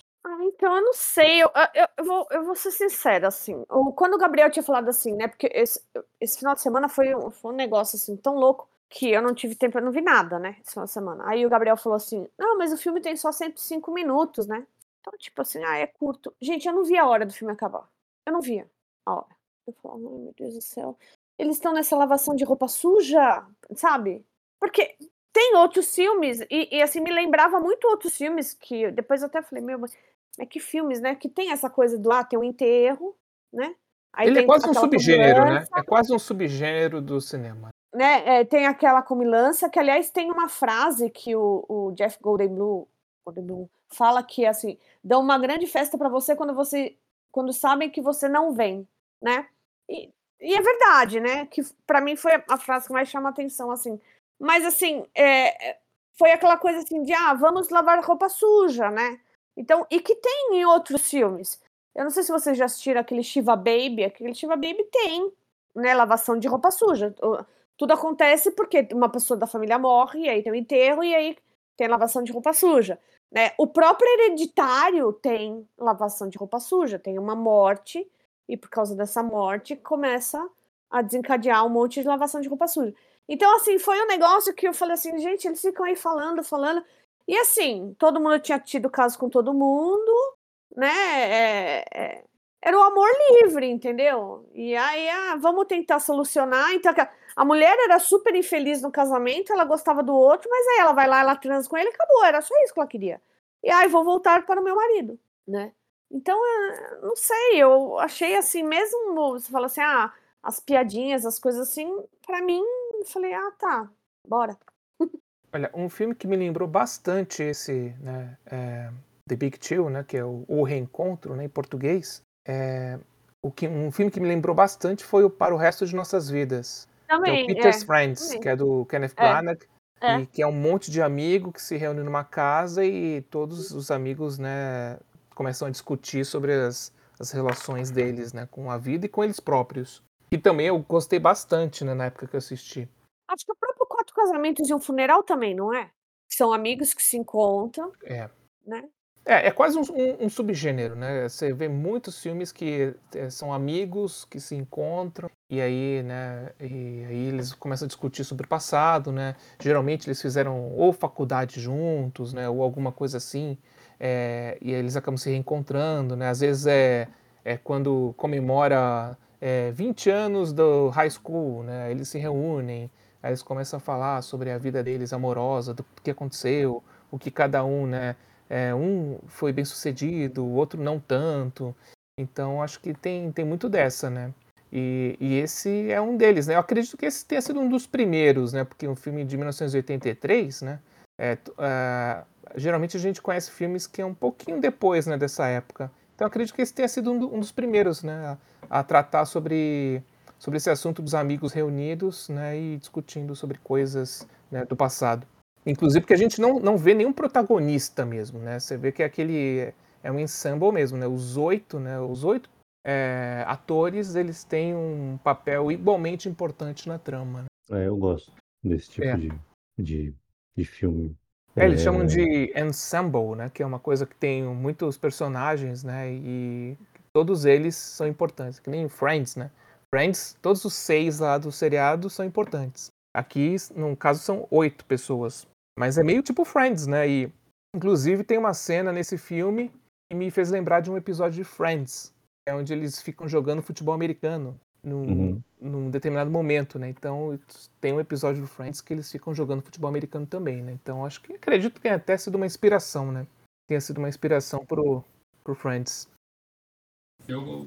Então eu não sei, eu, eu, eu vou, eu vou ser sincera, assim. Quando o Gabriel tinha falado assim, né? Porque esse, esse final de semana foi um, foi um negócio assim tão louco que eu não tive tempo, eu não vi nada, né? Esse final de semana. Aí o Gabriel falou assim: não, mas o filme tem só 105 minutos, né? Então, tipo assim, ah, é curto. Gente, eu não vi a hora do filme acabar. Eu não via a hora. Eu ai meu Deus do céu. Eles estão nessa lavação de roupa suja, sabe? Porque tem outros filmes, e, e, assim, me lembrava muito outros filmes que depois eu até falei, meu, mas é que filmes, né? Que tem essa coisa do ah, tem um enterro, né? Aí Ele é quase um subgênero, né? É quase um subgênero do cinema. né? é, tem aquela comilança, que aliás tem uma frase que o, o Jeff Goldblum, Goldblum fala que assim, dão uma grande festa para você quando você quando sabem que você não vem, né? E, e é verdade, né? Que para mim foi a frase que mais chama atenção, assim. Mas assim, é, é, foi aquela coisa assim de ah, vamos lavar roupa suja, né? Então, e que tem em outros filmes. Eu não sei se vocês já assistiram aquele Shiva Baby, aquele Shiva Baby tem, né, lavação de roupa suja. Tudo acontece porque uma pessoa da família morre, e aí tem o enterro, e aí tem lavação de roupa suja. Né? O próprio hereditário tem lavação de roupa suja, tem uma morte, e por causa dessa morte começa a desencadear um monte de lavação de roupa suja. Então, assim, foi um negócio que eu falei assim, gente, eles ficam aí falando, falando. E assim, todo mundo tinha tido caso com todo mundo, né? É- é- era o amor livre, entendeu? E aí, ah, vamos tentar solucionar. Então, a- mulher era super infeliz no casamento, ela gostava do outro, mas aí ela vai lá, ela transa com ele acabou, era só isso que ela queria. E aí, vou voltar para o meu marido, né? Então, eh, não sei, eu achei assim, mesmo você fala assim, ah, as piadinhas, as coisas assim, pra mim, eu falei, ah, tá, bora. Olha, um filme que me lembrou bastante esse, né, é, The Big Chill, né, que é o, o Reencontro, né, em português, é, o que, um filme que me lembrou bastante foi o Para o Resto de Nossas Vidas, que é Também, o Peter's é, Friends, também. que é do Kenneth É, Branagh, é. e que é um monte de amigo que se reúne numa casa e todos os amigos, né, começam a discutir sobre as, as relações deles, né, com a vida e com eles próprios. E também eu gostei bastante, né, na época que eu assisti. Acho que o Quatro Casamentos e um Funeral também, não é? São amigos que se encontram, É. né? É, é quase um, um- um subgênero, né? Você vê muitos filmes que eh, são amigos que se encontram e aí, né? E aí eles começam a discutir sobre o passado, né? Geralmente eles fizeram ou faculdade juntos, né? Ou alguma coisa assim. é, e aí eles acabam se reencontrando, né? Às vezes é, é quando comemora é, 20 anos do high school, né? Eles se reúnem, aí eles começam a falar sobre a vida deles amorosa, do que aconteceu, o que cada um, né? É, um foi bem sucedido, o outro não tanto. Então acho que tem, tem muito dessa, né? E, e esse é um deles, né? Eu acredito que esse tenha sido um dos primeiros, né? Porque um filme de 1983, né? É, ah, geralmente a gente conhece filmes que é um pouquinho depois, né? Dessa época. Então acredito que esse tenha sido um, do- um dos primeiros, né? A, a tratar sobre, sobre esse assunto dos amigos reunidos, né? E discutindo sobre coisas né, do passado. Inclusive porque a gente não, não vê nenhum protagonista mesmo, né? Você vê que aquele é um ensemble mesmo, né? Os oito, né? Os oito é, atores, eles têm um papel igualmente importante na trama. né? É, eu gosto desse tipo É. de, de, de filme. É, eles É, chamam de ensemble, né? Que é uma coisa que tem muitos personagens, né? E todos eles são importantes, que nem Friends, né? Friends, todos os seis lá do seriado são importantes. Aqui, no caso, são oito pessoas. Mas é meio tipo Friends, né? E, inclusive, tem uma cena nesse filme que me fez lembrar de um episódio de Friends, é onde eles ficam jogando futebol americano num, Uhum. num determinado momento, né? Então, tem um episódio do Friends que eles ficam jogando futebol americano também, né? Então, acho que acredito que tenha até sido uma inspiração, né? Tenha sido uma inspiração pro, pro Friends. Eu,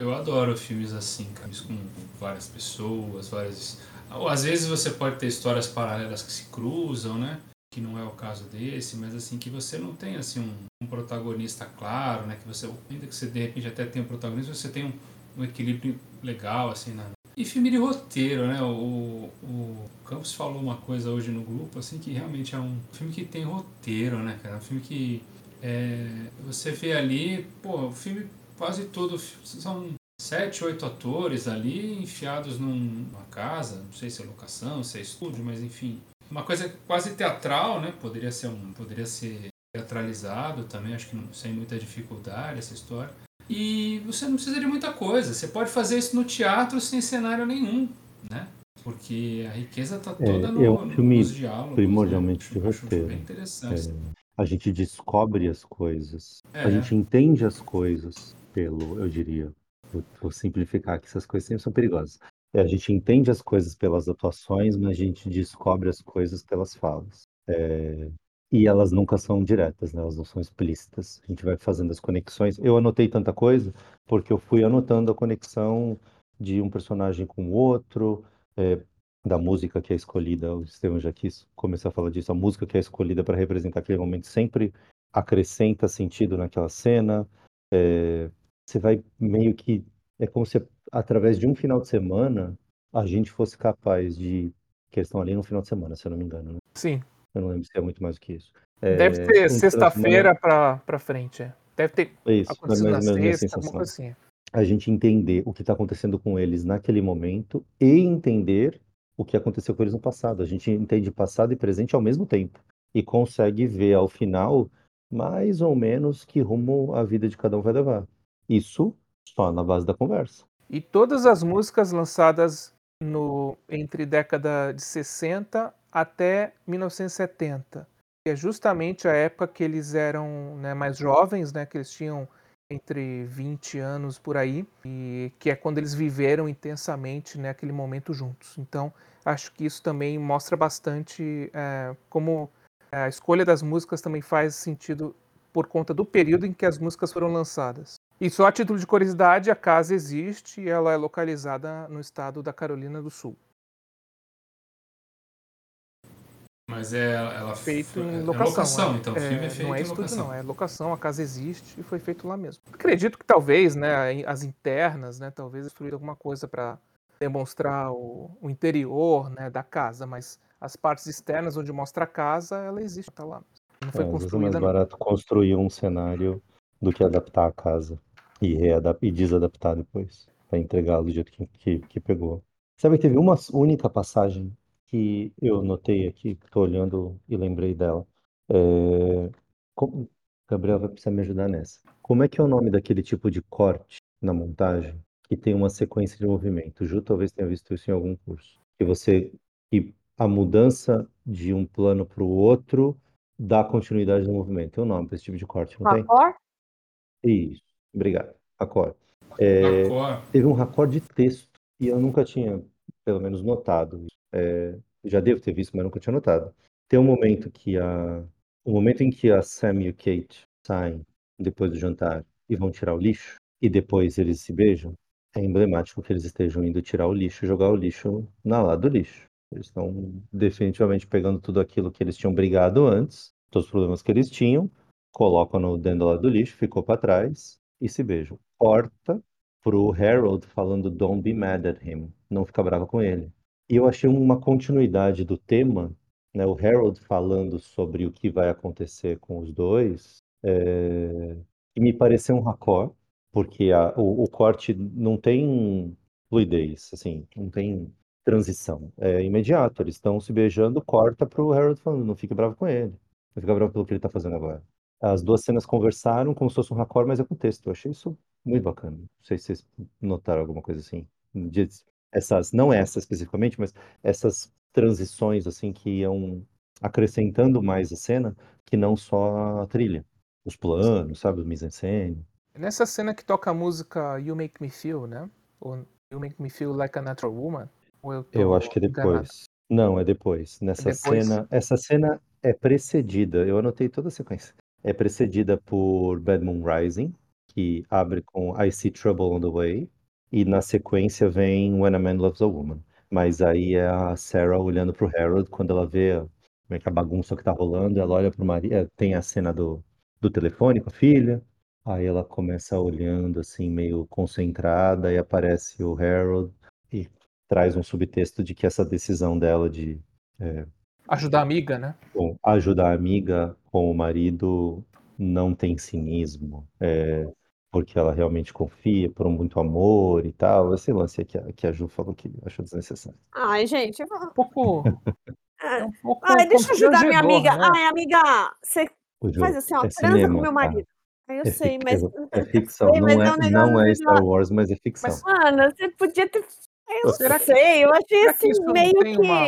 eu adoro filmes assim, cara, com várias pessoas, várias. Às vezes você pode ter histórias paralelas que se cruzam, né? Que não é o caso desse, mas assim, que você não tem assim um, um protagonista claro, né? Que você, ainda que você de repente até tenha um protagonista, você tem um, um equilíbrio legal, assim, na. E filme de roteiro, né? O, o Campos falou uma coisa hoje no grupo, assim, que realmente é um filme que tem roteiro, né, cara? É um filme que é, você vê ali, pô, o filme quase todo são sete, oito atores ali enfiados num- numa casa, não sei se é locação, se é estúdio, mas enfim, uma coisa quase teatral, né? Poderia ser um, poderia ser teatralizado também, acho que não, sem muita dificuldade essa história. E você não precisa de muita coisa. Você pode fazer isso no teatro sem cenário nenhum, né? Porque a riqueza tá É, toda no, é um filme nos diálogos. primordialmente né? de roteiro. bem interessante. É, a gente descobre as coisas, É. a gente entende as coisas pelo, eu diria, vou, vou simplificar que essas coisas sempre são perigosas. É, a gente entende as coisas pelas atuações, mas a gente descobre as coisas pelas falas. É, E elas nunca são diretas, né? Elas não são explícitas. A gente vai fazendo as conexões. Eu anotei tanta coisa porque eu fui anotando a conexão de um personagem com o outro, é, da música que é escolhida. O Estevam já quis começar a falar disso. A música que é escolhida para representar aquele momento sempre acrescenta sentido naquela cena. É, você vai meio que. É como se através de um final de semana a gente fosse capaz de. Que eles estão ali no final de semana, se eu não me engano. Né? Sim. Eu não lembro se é muito mais do que isso. Deve É, ser um sexta-feira pra, pra frente. é. Deve ter isso, acontecido na sexta, alguma coisa assim. A gente entender o que está acontecendo com eles naquele momento e entender o que aconteceu com eles no passado. A gente entende passado e presente ao mesmo tempo e consegue ver ao final mais ou menos que rumo a vida de cada um vai levar. Isso só na base da conversa. E todas as músicas lançadas no entre década de 60 até 1970, que é justamente a época que eles eram né, mais jovens, né, que eles tinham entre 20 anos por aí, e que é quando eles viveram intensamente né, aquele momento juntos. Então, acho que isso também mostra bastante é, como a escolha das músicas também faz sentido por conta do período em que as músicas foram lançadas. E só a título de curiosidade, a casa existe e ela é localizada no estado da Carolina do Sul. Mas é ela Feito em é locação. locação, é. então, o É, filme é feito não é em estúdio, locação. não. É locação, a casa existe e foi feito lá mesmo. Acredito que talvez, né, as internas, né, talvez destruíram alguma coisa para demonstrar o, o interior, né, da casa, mas as partes externas onde mostra a casa, ela existe, tá lá. Não foi É, às vezes é mais construída, não. barato construir um cenário do que adaptar a casa e, readap- e desadaptar depois, para entregá-lo do jeito que, que, que pegou. Sabe que teve uma única passagem que eu notei aqui, que estou olhando e lembrei dela. É, como- Gabriel vai precisar me ajudar nessa. Como é que é o nome daquele tipo de corte na montagem que tem uma sequência de movimento? O Ju talvez tenha visto isso em algum curso. Que você, que a mudança de um plano para o outro dá continuidade no movimento. Tem um nome para esse tipo de corte, não tem? Isso. Obrigado. Raccord. É, teve um raccord de texto e eu nunca tinha, pelo menos, notado. É, já devo ter visto, mas nunca tinha notado. Tem um momento que a, o momento em que a Sam e o Kate saem depois do jantar e vão tirar o lixo e depois eles se beijam. É emblemático que eles estejam indo tirar o lixo e jogar o lixo na lá do lixo. Eles estão definitivamente pegando tudo aquilo que eles tinham brigado antes, todos os problemas que eles tinham, colocam no dentro do lado do lixo, ficou para trás e se beijam. Corta pro Harold falando Don't be mad at him, não fica bravo com ele. E eu achei uma continuidade do tema, né, o Harold falando sobre o que vai acontecer com os dois, é, e me pareceu um raccord, porque a- o, o corte não tem fluidez, assim, não tem transição, é imediato, eles estão se beijando, corta pro Harold falando, não fique bravo com ele, não fica bravo pelo que ele tá fazendo agora. As duas cenas conversaram como se fosse um raccord, mas é com texto. Eu achei isso muito bacana. Não sei se vocês notaram alguma coisa assim. De- Essas, não essa especificamente, mas essas transições assim que iam acrescentando mais a cena, que não só a trilha. Os planos, sabe? Os mise-en-scène. Nessa cena que toca a música You Make Me Feel, né? Ou You Make Me Feel Like a Natural Woman? Eu, Eu acho que é enganado? depois. Não, é depois. Nessa depois? cena, essa cena é precedida, eu anotei toda a sequência. É precedida por Bad Moon Rising, que abre com I See Trouble on the Way, e na sequência vem When a Man Loves a Woman. Mas aí é a Sarah olhando pro Harold quando ela vê como é que a bagunça que tá rolando, ela olha pro marido, é, tem a cena do, do telefone com a filha, aí ela começa olhando assim, meio concentrada, e aparece o Harold e traz um subtexto de que essa decisão dela de Ajudar a amiga, né? bom, ajudar a amiga com o marido não tem cinismo, é, porque ela realmente confia por muito amor e tal. Esse lance que a, que a Ju falou que achou desnecessário. Ai, gente. Um pouco. É um pouco Ai, deixa eu ajudar minha amiga. constrangedor, né? Ai, amiga, você Ju, faz assim, ó, é transa com cinema, meu tá? marido. Ai, Eu É, sei, fic- mas. é ficção, sei, mas não é é, não é de- Star Wars, mas é ficção. Mas, Ana, você podia ter. Eu Será que- sei, eu achei que assim, meio que. uma-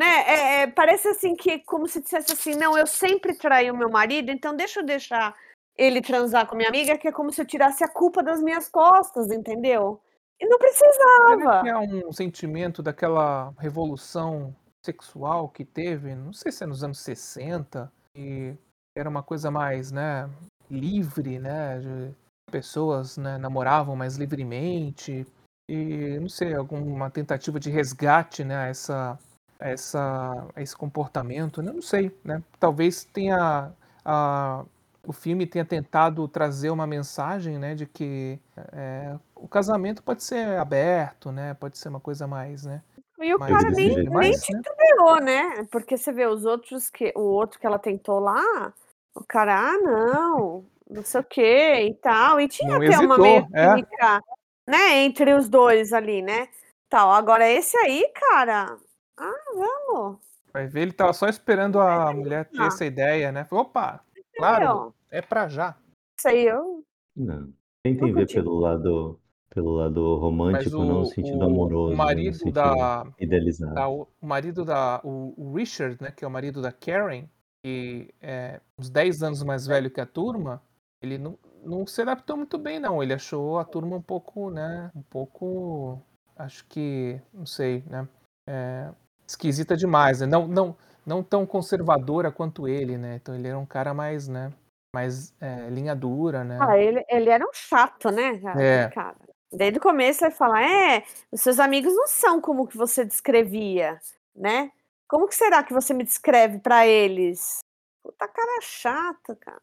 Né, é- é, parece assim que, como se dissesse assim, não, eu sempre traí o meu marido, então deixa eu deixar ele transar com a minha amiga, que é como se eu tirasse a culpa das minhas costas, entendeu? E não precisava. é um sentimento daquela revolução sexual que teve? Não sei se é nos anos 60, e era uma coisa mais, né, livre, né, de pessoas, né, namoravam mais livremente e não sei, alguma tentativa de resgate, né, a essa essa esse comportamento, né, não sei, né? Talvez tenha a o filme tenha tentado trazer uma mensagem, né, de que é, o casamento pode ser aberto, né, pode ser uma coisa mais, né, E o mais cara nem, livre, nem né, titubeou, né? Porque você vê os outros que o outro que ela tentou lá, o cara, ah, não, não sei o que e tal. E tinha não até uma meio hesitou, é. né, entre os dois ali, né? Tal. Agora esse aí, cara, ah, vamos. Vai ver, ele tava só esperando a mulher ter essa ideia, né? Falou, Opa, claro, é pra já. Isso aí eu Não. Tentem ver pelo lado, pelo lado romântico, não no o, sentido o, o amoroso, mas no marido sentido da, idealizado. da- o marido da o, o Richard, né, que é o marido da Karen, que é uns 10 anos mais velho que a turma, ele não, não se adaptou muito bem, não. Ele achou a turma um pouco, né, um pouco, acho que, não sei, né, é, esquisita demais, né? Não, não, não tão conservadora quanto ele, né? Então ele era um cara mais, né, mais é, linha dura, né? Ah, ele, ele era um chato, né, cara? É. cara. Desde o começo ele fala, é, os seus amigos não são como que você descrevia, né? Como que será que você me descreve pra eles? Puta cara chato, cara.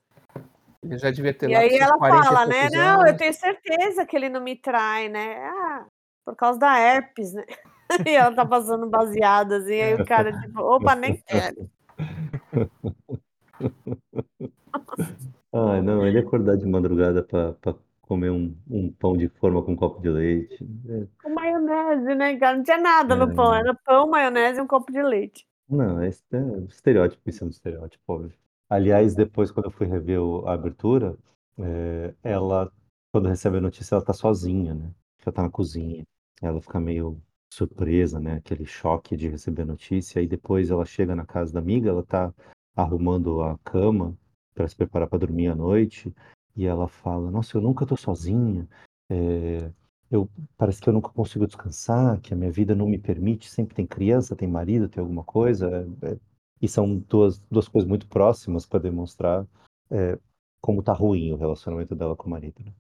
Ele já devia ter E aí ela 40 fala, né? Não, eu tenho certeza que ele não me trai, né? Ah, por causa da herpes, né? E ela tá passando baseadas, e aí o cara, tipo, opa, nem quero. Ah, não, ele acordar de madrugada pra, pra comer um, um pão de forma com um copo de leite. É, Com maionese, né, cara? Não tinha nada no pão, era pão, maionese e um copo de leite. não, é, este- é estereótipo, isso é um estereótipo, óbvio. Aliás, depois, quando eu fui rever o- a abertura, é, ela, quando recebe a notícia, ela tá sozinha, né? Ela tá na cozinha. Ela fica meio surpresa, né? Aquele choque de receber a notícia. Aí depois ela chega na casa da amiga, ela tá arrumando a cama para se preparar para dormir à noite. E ela fala: Nossa, eu nunca tô sozinha. É, eu, parece que eu nunca consigo descansar, que a minha vida não me permite. Sempre tem criança, tem marido, tem alguma coisa. É, e são duas, duas coisas muito próximas para demonstrar é, como tá ruim o relacionamento dela com o marido. né?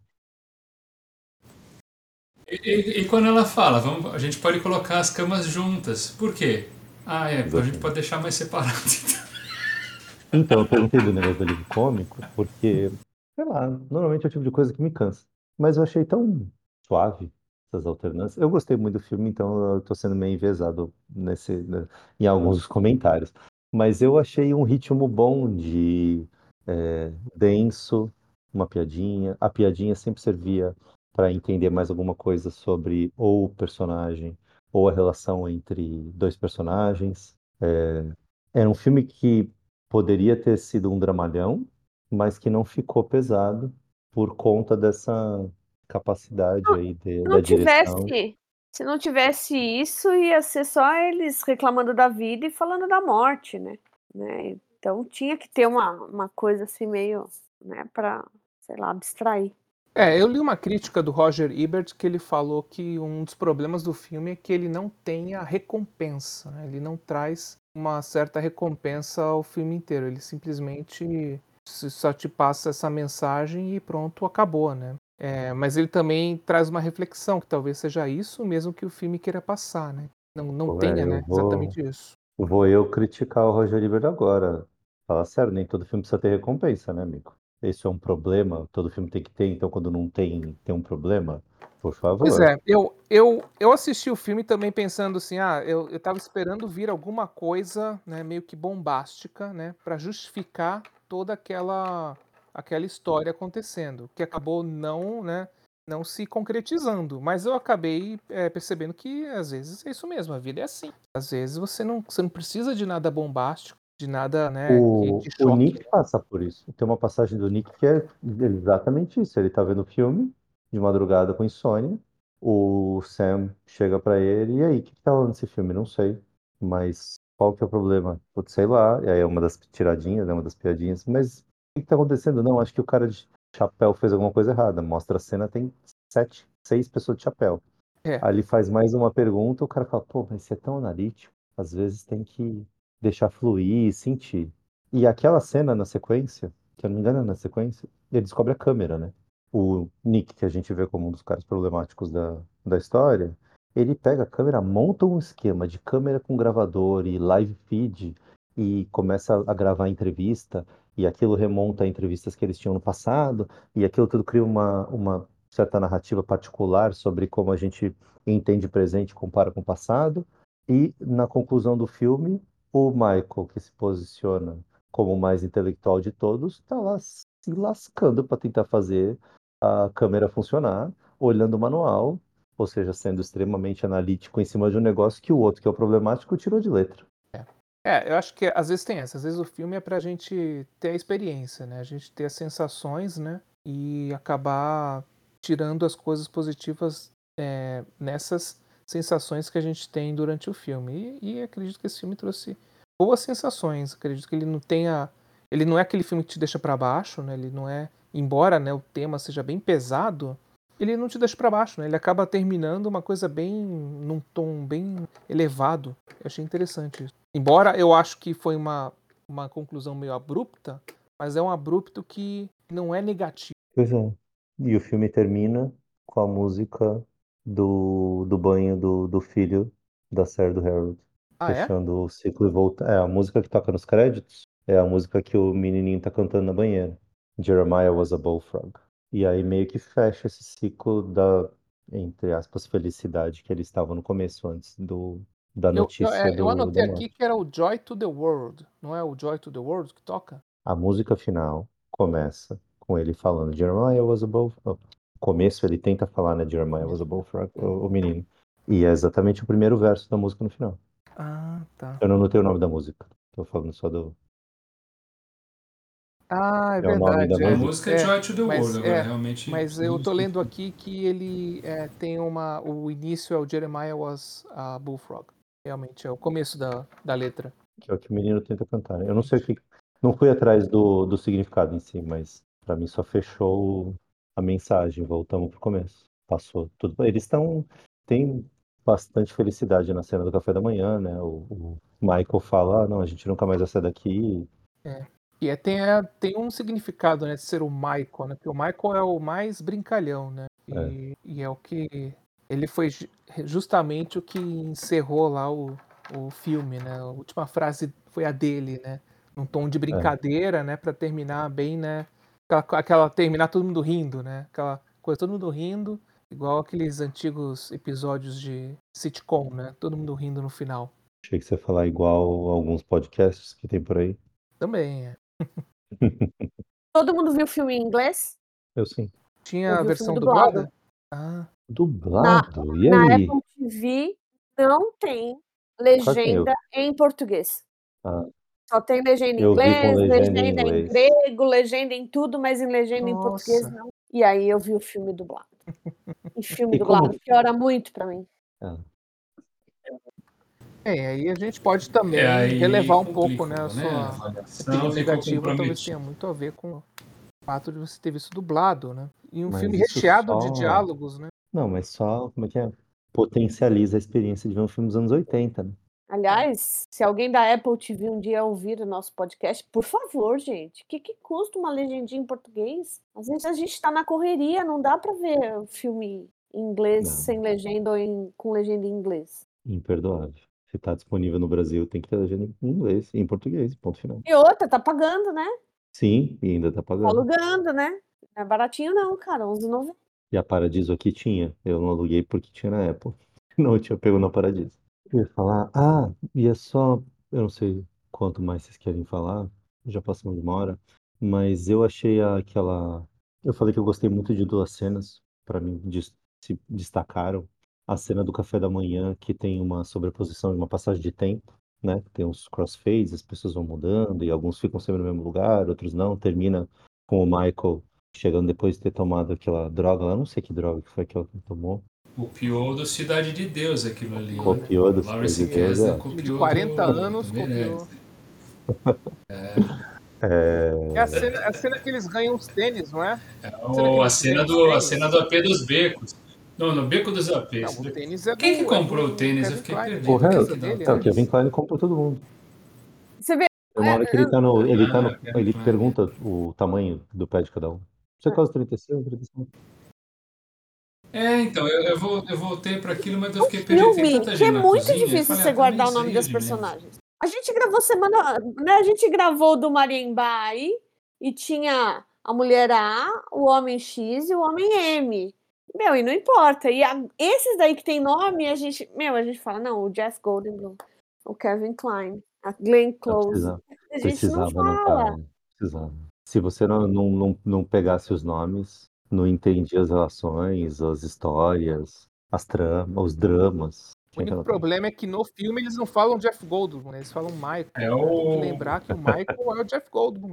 E, e- quando ela fala, vamos, a gente pode colocar as camas juntas. Por quê? Ah, é, então a gente pode deixar mais separado. Então, eu perguntei do negócio do livro cômico, porque, sei lá, normalmente é o tipo de coisa que me cansa. Mas eu achei tão suave essas alternâncias. Eu gostei muito do filme, então eu tô sendo meio enviesado nesse, né, em alguns dos comentários. Mas eu achei um ritmo bom de é, denso, uma piadinha. A piadinha sempre servia para entender mais alguma coisa sobre ou o personagem ou a relação entre dois personagens. É, era um filme que poderia ter sido um dramalhão, mas que não ficou pesado por conta dessa capacidade aí de- Se da não direção. tivesse, se não tivesse isso, ia ser só eles reclamando da vida e falando da morte, né? né? Então tinha que ter uma, uma coisa assim meio, né, pra, sei lá, abstrair. É, eu li uma crítica do Roger Ebert que ele falou que um dos problemas do filme é que ele não tem a recompensa, né? ele não traz uma certa recompensa ao filme inteiro, ele simplesmente só te passa essa mensagem e pronto, acabou, né? É, mas ele também traz uma reflexão, que talvez seja isso mesmo que o filme queira passar, né? Não, não Pô, é, tenha, eu né? vou- Exatamente isso. Vou eu criticar o Roger Ebert agora. Fala sério, nem todo filme precisa ter recompensa, né, amigo? Isso é um problema, todo filme tem que ter, então quando não tem, tem um problema? Por favor. Pois é, eu, eu, eu assisti o filme também pensando assim, ah, eu, eu tava esperando vir alguma coisa, né, meio que bombástica, né, para justificar toda aquela aquela história acontecendo, que acabou não, né, não se concretizando. Mas eu acabei é, percebendo que às vezes é isso mesmo, a vida é assim. Às vezes você não, você não precisa de nada bombástico, de nada, né, O, que o. Nick passa por isso. Tem uma passagem do Nick que é exatamente isso. Ele tá vendo o filme de madrugada com insônia. O Sam chega pra ele, e aí, o que que tá rolando nesse filme? Não sei. Mas qual que é o problema? Putz, sei lá. E aí é uma das tiradinhas, né? Uma das piadinhas. Mas o que que tá acontecendo? Não, acho que o cara de chapéu fez alguma coisa errada. Mostra a cena, tem sete, seis pessoas de chapéu. É. Ele faz mais uma pergunta, o cara fala, pô, mas você é tão analítico. Às vezes tem que deixar fluir sentir. E aquela cena na sequência, que eu não me engano é na sequência, ele descobre a câmera, né? O Nick, que a gente vê como um dos caras problemáticos da, da história, ele pega a câmera, monta um esquema de câmera com gravador e live feed e começa a gravar entrevista, e aquilo remonta a entrevistas que eles tinham no passado, e aquilo tudo cria uma, uma certa narrativa particular sobre como a gente entende o presente e compara com o passado. E na conclusão do filme, o Michael, que se posiciona como o mais intelectual de todos, está lá se lascando para tentar fazer a câmera funcionar, olhando o manual, ou seja, sendo extremamente analítico em cima de um negócio que o outro, que é o problemático, tirou de letra. É, eu acho que às vezes tem essa. Às vezes o filme é pra gente ter a experiência, né? A gente ter as sensações, né? E acabar tirando as coisas positivas é, nessas sensações que a gente tem durante o filme. E, e, acredito que esse filme trouxe boas sensações. Acredito que ele não tenha. Ele não é aquele filme que te deixa para baixo, né? Ele não é. Embora né, o tema seja bem pesado, ele não te deixa para baixo, né? Ele acaba terminando uma coisa bem. num tom bem elevado. Eu achei interessante isso. Embora eu acho que foi uma, uma conclusão meio abrupta, mas é um abrupto que não é negativo. Pois é. E o filme termina com a música do, do banho do, do filho da série do Harold. Ah, é? fechando o ciclo e volta. É, a música que toca nos créditos é a música que o menininho tá cantando na banheira. Jeremiah was a bullfrog. E aí meio que fecha esse ciclo da, entre aspas, felicidade que ele estava no começo, antes do, da Eu, eu, notícia é, eu do, anotei da aqui que era o Joy to the World. Não é o Joy to the World que toca? A música final começa com ele falando Jeremiah was a bullfrog. Começo ele tenta falar, né, Jeremiah was a bullfrog, o, o menino. E é exatamente o primeiro verso da música no final. Ah, tá. Eu não notei o nome da música. Tô falando só do. Ah, é É verdade. da A é. música é, É, Joy to the mas, World, agora é, realmente. mas eu tô lendo aqui que ele é, tem uma. O início é o Jeremiah was a Bullfrog. Realmente, é o começo da, da letra. Que é o que o menino tenta cantar. Eu não sei o que. Não fui atrás do, do significado em si, mas pra mim só fechou a mensagem. Voltamos pro começo. Passou tudo. Eles estão. Tem bastante felicidade na cena do café da manhã, né? O, o Michael fala: ah, não, a gente nunca mais vai sair daqui. E é, tem, é, tem um significado, né, de ser o Michael, né? Porque o Michael é o mais brincalhão, né? E é, e é o que. Ele foi ju- justamente o que encerrou lá o, o filme, né? A última frase foi a dele, né? Num tom de brincadeira, né? Pra terminar bem, né? Aquela, aquela- terminar todo mundo rindo, né? Aquela coisa, todo mundo rindo, igual aqueles antigos episódios de sitcom, né? Todo mundo rindo no final. Achei que você ia falar igual alguns podcasts que tem por aí. Também, é. Todo mundo viu o filme em inglês? Eu sim. Tinha Eu a versão dublada? Ah, Dublado? e Na aí? Apple TV não tem legenda em português. Ah, Só tem legenda em inglês, legenda em legenda em inglês. grego, legenda em tudo, mas em legenda em português Nossa. não. E aí eu vi o filme dublado. E filme E como- dublado piora muito pra mim. ah. É, aí a gente pode também É, aí relevar um pouco, né, a né? sua opinião negativa, talvez tenha muito a ver com o fato de você ter visto dublado, né? E um Mas filme recheado de só- diálogos, né? Não, mas só, como é que é? Potencializa a experiência de ver um filme dos anos 80, né? Aliás, se alguém da Apple TV um dia ouvir o nosso podcast, por favor, gente, o que, que custa uma legendinha em português? Às vezes a gente tá na correria, não dá pra ver o filme em inglês Não. sem legenda ou em- com legenda em inglês. Imperdoável. Se tá disponível no Brasil, tem que ter legenda em inglês e em português, ponto final. E outra, tá pagando, né? Sim, e ainda tá Tá pagando. alugando, né? Não é baratinho não, cara, 11,90. E a Paradiso aqui tinha. Eu não aluguei porque tinha na Apple. Não, eu tinha pego na Paradiso. Eu ia falar, ah, e é só. Eu não sei quanto mais vocês querem falar, já passamos de uma hora, mas eu achei aquela. Eu falei que eu gostei muito de duas cenas, para mim, se destacaram. A cena do café da manhã, que tem uma sobreposição de uma passagem de tempo, né? Tem uns crossfades, as pessoas vão mudando e alguns ficam sempre no mesmo lugar, outros não. Termina com o Michael chegando depois de ter tomado aquela droga lá, não sei que droga que foi que ela tomou. Copiou do Cidade de Deus aquilo ali. né? Copiou do Lawrence Cidade de Deus, Kasdan é. copiou De 40 do- anos, do copiou. É, É a cena, a cena que eles ganham os tênis, não é? É o- não a, cena do, a cena do AP dos Becos. Não, no Beco dos APs. Não, o tênis é do, Quem que comprou é do o tênis? Eu fiquei perdido. né? o Harold, casa dele, é, o né? Kevin Klein comprou todo mundo. Você vê, uma hora que ele tá no. Ele, tá no, Ah, ele pergunta o tamanho do pé de cada um. Você calça 35, 35. É, então, eu, eu, vou, eu voltei pra aquilo, mas eu fiquei perdido. Filme tanta que gente é muito cozinha, difícil falei, você ah, guardar o nome das personagens. A gente gravou semana. Né, a gente gravou do Mariembai e tinha a mulher A, o homem X e o homem M. Meu, e não importa. E a- esses daí que tem nome, a gente. Meu, a gente fala, não, o Jeff Goldblum, o Kevin Klein, a Glenn Não Close. precisava, A gente não fala. Precisava. Se você não, não, não, não pegasse os nomes, não entendia as relações, as histórias, as tramas, os dramas. O único problema é que no filme eles não falam Jeff Goldblum, né? eles falam Michael. É Tem que o. lembrar que o Michael é o Jeff Goldblum.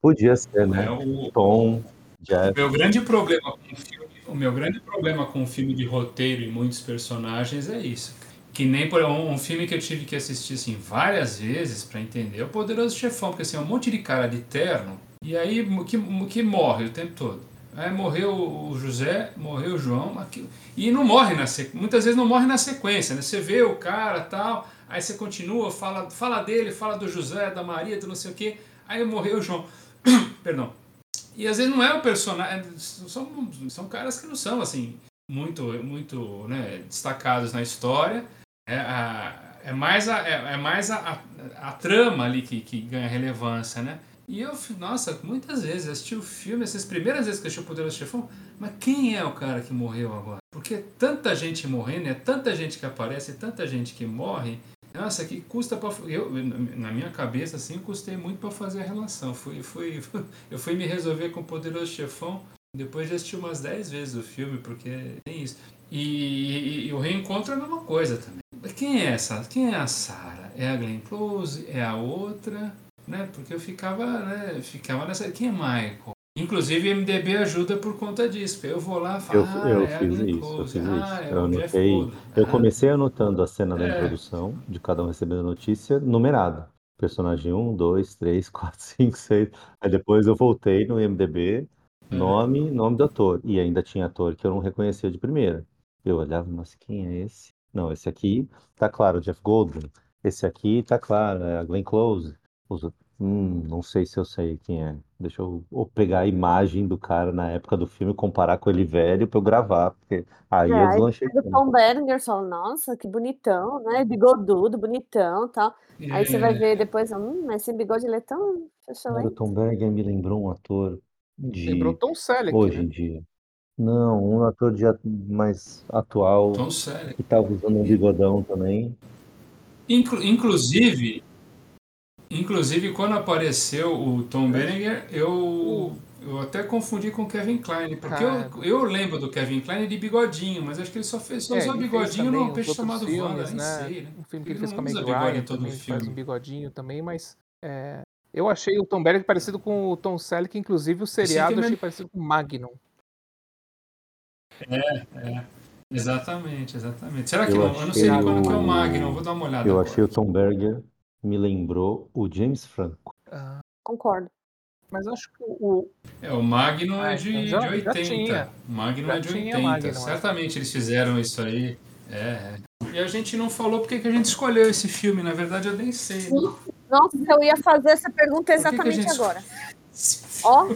Podia ser, né? É o, Tom, O Jeff. meu grande problema com o filme, o meu grande problema com um filme de roteiro e muitos personagens é isso. Que nem por um, um filme que eu tive que assistir assim várias vezes pra entender é o Poderoso Chefão, porque assim, é um monte de cara de terno e aí que, que morre o tempo todo. Aí morreu o José, morreu o João, aquilo- e não morre na sequência. Muitas vezes não morre na sequência, né? Você vê o cara tal, aí você continua, fala, fala dele, fala do José, da Maria, do não sei o quê, aí morreu o João. Perdão. E às vezes não é o personagem. São, são caras que não são assim muito, muito né, destacados na história. É, a- é mais, a, é, é mais a, a, a trama ali que, que ganha relevância, né? E eu, nossa, muitas vezes assisti o filme, essas primeiras vezes que eu assisti o Poderoso Chefão, mas quem é o cara que morreu agora? Porque é tanta gente morrendo, é tanta gente que aparece, é tanta gente que morre. Nossa, que custa para eu na minha cabeça assim, custei muito para fazer a relação. Fui, fui, eu fui me resolver com o Poderoso Chefão depois de assistir umas 10 vezes o filme, porque tem isso. E, e- e o reencontro é a mesma coisa também. Quem é essa? Quem é a Sarah? É a Glenn Close? É a outra? Né? Porque eu ficava, né? Ficava nessa. Quem é Michael? Inclusive, MDB ajuda por conta disso. Eu vou lá e falo, Eu, ah, eu é a fiz Glenn isso, eu fiz ah, isso. é Eu o anotei. Eu Ah, comecei anotando a cena da É. introdução, de cada um recebendo a notícia, numerada. Personagem 1, 2, 3, 4, 5, 6. Aí depois eu voltei no IMDB, É. nome, nome do ator. E ainda tinha ator que eu não reconhecia de primeira. Eu olhava, mas quem é esse? Não, esse aqui tá claro, Jeff Goldblum. Esse aqui tá claro, é a Glenn Close. Os hum, não sei se eu sei quem é. Deixa eu ou pegar a imagem do cara na época do filme e comparar com ele velho pra eu gravar, porque aí É, eu aí deslanchei. pega o Tom Berenger fala, nossa, que bonitão, né? Bigodudo, bonitão e tal. Aí você vai é, ver depois, hum, mas esse bigode ele é tão o excelente. Tom Berger me lembrou um ator Lembrou de Tom Selleck, hoje né? em dia. Não, um ator de at- mais atual Tom Selleck. que tava usando um bigodão também. Inclu- inclusive, inclusive, quando apareceu o Tom Berenger, eu, eu até confundi com o Kevin Klein, porque Cara. eu, eu lembro do Kevin Klein de bigodinho, mas acho que ele só fez só É, usou bigodinho num peixe chamado Wanda, filmes, nem né? sei, né? Um filme que Ele ele fez não com a Meg Ryan em todo também, faz um bigodinho também, mas é, eu achei o Tom Berg parecido com o Tom Selleck, inclusive o seriado eu é- achei parecido com o Magnum. Exatamente, exatamente. Será que Eu não? Eu não sei achei quando que é o o- Magnum, vou dar uma olhada Eu agora. achei o Tom Berger me lembrou o James Franco. Ah, Concordo. mas acho que o, É, o Magnum Ah, é de, então já- de já 80. tinha. O Magnum Já é de tinha 80. Magnum, é. Certamente eles fizeram isso aí. É, é. E a gente não falou porque que a gente escolheu esse filme. Na verdade, eu nem sei. né? Nossa, eu ia fazer essa pergunta que exatamente gente- agora. Ó,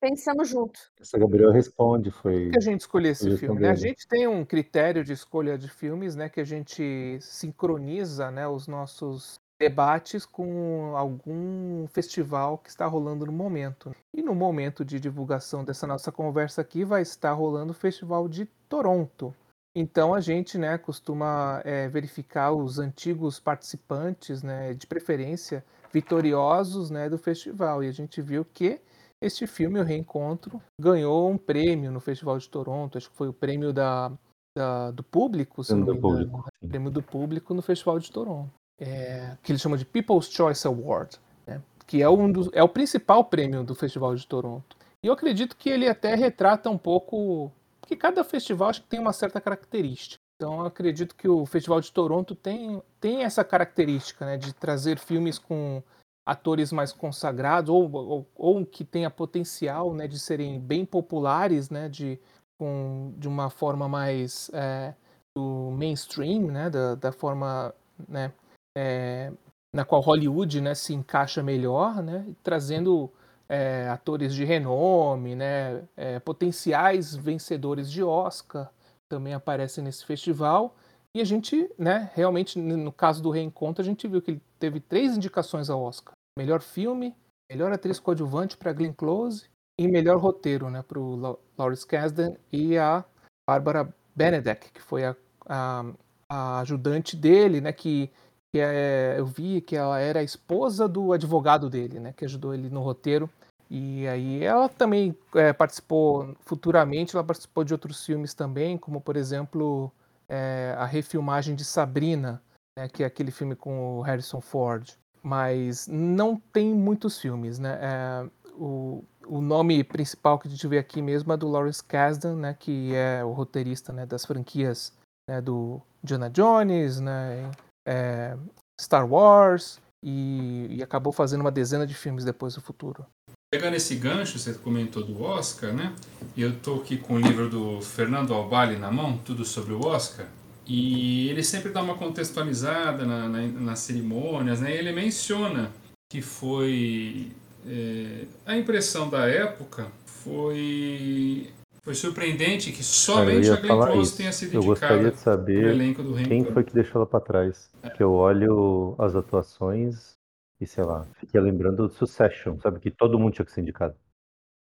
pensamos junto. Essa Gabriel responde, foi. Por que a gente escolheu esse filme? né? A gente tem um critério de escolha de filmes, né, que a gente sincroniza, né, os nossos debates com algum festival que está rolando no momento. E no momento de divulgação dessa nossa conversa aqui vai estar rolando o Festival de Toronto. Então a gente, né, costuma é, verificar os antigos participantes, né, de preferência vitoriosos, né, do festival. E a gente viu que este filme, O Reencontro, ganhou um prêmio no Festival de Toronto. Acho que foi o prêmio da, da- do público, se não me engano. público. sim. Prêmio do público no Festival de Toronto. É, que eles chamam de People's Choice Award, né? que é, um dos, é o principal prêmio do Festival de Toronto. E eu acredito que ele até retrata um pouco. Porque cada festival acho que tem uma certa característica. Então eu acredito que o Festival de Toronto tem, tem essa característica né, de trazer filmes com atores mais consagrados ou, ou, ou que tenha potencial né, de serem bem populares, né, de, com, de uma forma mais é, do mainstream, né, da, da forma né, é, na qual Hollywood né, se encaixa melhor, né, trazendo é, atores de renome, né, é, potenciais vencedores de Oscar também aparecem nesse festival. E a gente, né, realmente, no caso do Reencontro, a gente viu que ele teve três indicações ao Oscar: melhor filme, melhor atriz coadjuvante para Glenn Close e melhor roteiro né, para o Lawrence Kasdan e a Barbara Benedek, que foi a, a, a ajudante dele, né, que que é, eu vi que ela era a esposa do advogado dele, né, que ajudou ele no roteiro. E aí ela também é, participou futuramente, ela participou de outros filmes também, como por exemplo é, a refilmagem de Sabrina, né, que é aquele filme com o Harrison Ford. Mas não tem muitos filmes, né? É, o, o nome principal que a gente vê aqui mesmo é do Lawrence Kasdan, né, que é o roteirista né, das franquias né, do Jonah Jones, né, é, Star Wars e, e, acabou fazendo uma dezena de filmes depois do futuro. Pegando esse gancho, você comentou do Oscar, né? Eu tô aqui com o livro do Fernando Albali na mão, tudo sobre o Oscar. E ele sempre dá uma contextualizada na, na, nas cerimônias, né? Ele menciona que foi é, a impressão da época foi foi surpreendente que somente a Glenn Close tenha sido eu indicada gostaria de saber elenco do quem foi que deixou ela para trás. É. Que eu olho as atuações e sei lá, fiquei lembrando do Succession, sabe que todo mundo tinha que ser indicado.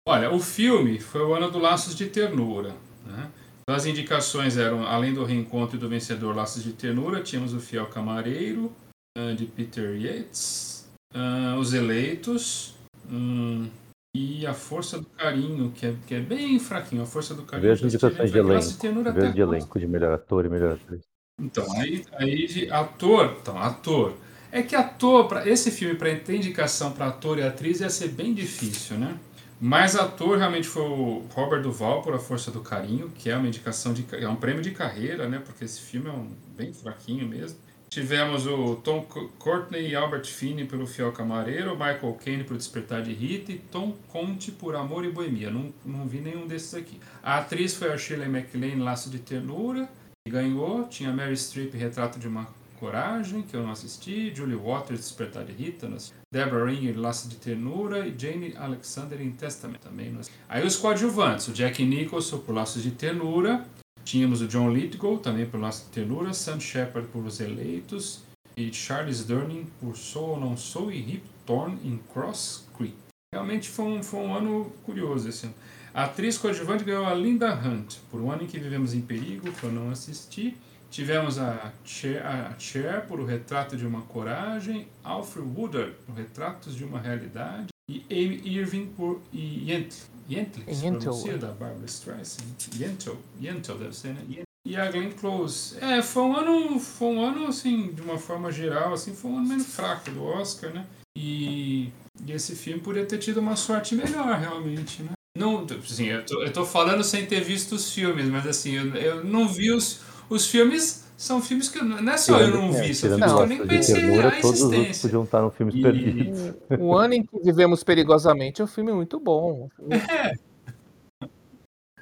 Olha, o filme foi o ano do Laços de Ternura. Né? Então, as indicações eram, além do reencontro e do vencedor Laços de Ternura, tínhamos o Fiel Camareiro, uh, de Peter Yates, uh, Os Eleitos, um, e a Força do Carinho, que é, que é bem fraquinho. A Força do Carinho. Veja as indicações de elenco. Veja de elenco, de melhor ator e melhor atriz. Então, aí, aí de ator, então, ator. É que ator, pra, esse filme, para ter indicação para ator e atriz, ia ser bem difícil, né? Mas ator realmente foi o Robert Duval por A Força do Carinho, que é uma indicação de é um prêmio de carreira, né? Porque esse filme é um, bem fraquinho mesmo. Tivemos o Tom Courtney e Albert Finney pelo Fiel Camareiro, Michael Caine por Despertar de Rita e Tom Conte por Amor e Boemia. Não, não vi nenhum desses aqui. A atriz foi a Shirley MacLaine, Laço de Ternura, que ganhou. Tinha Mary Streep, Retrato de uma Coragem, que eu não assisti. Julie Waters, Despertar de Rita. Deborah Ring, Laço de Ternura. E Jane Alexander em Testament também. Não Aí os coadjuvantes. O Jack Nicholson por Laços de Ternura. Tínhamos o John Lithgow, também por Laço de Ternura, Sam Shepard por Os Eleitos, e Charles Durning por Sou ou Não Sou, e Rip Torn em Cross Creek. Realmente foi um, foi um ano curioso esse ano. A atriz coadjuvante ganhou a Linda Hunt, por um ano em que vivemos em perigo, que eu não assisti. Tivemos a Cher, a Cher por O Retrato de uma Coragem, Alfred Woodard por Retratos de uma Realidade, e Amy Irving por Yentl, Yentl, se pronuncia, da Barbara Streisand. Yentl, Yentl deve ser, né? E a Glenn Close. É, foi um ano, foi um ano, assim, de uma forma geral, assim, foi um ano meio fraco do Oscar, né? E, e esse filme poderia ter tido uma sorte melhor, realmente, né? Não, assim, eu tô, eu tô falando sem ter visto os filmes, mas assim, eu, eu não vi os, os filmes são filmes que não é só eu não vi, são filmes que eu nem conhecia a existência. Todos podiam estar no filme e... perdidos. O ano em que vivemos perigosamente é um filme muito bom. É.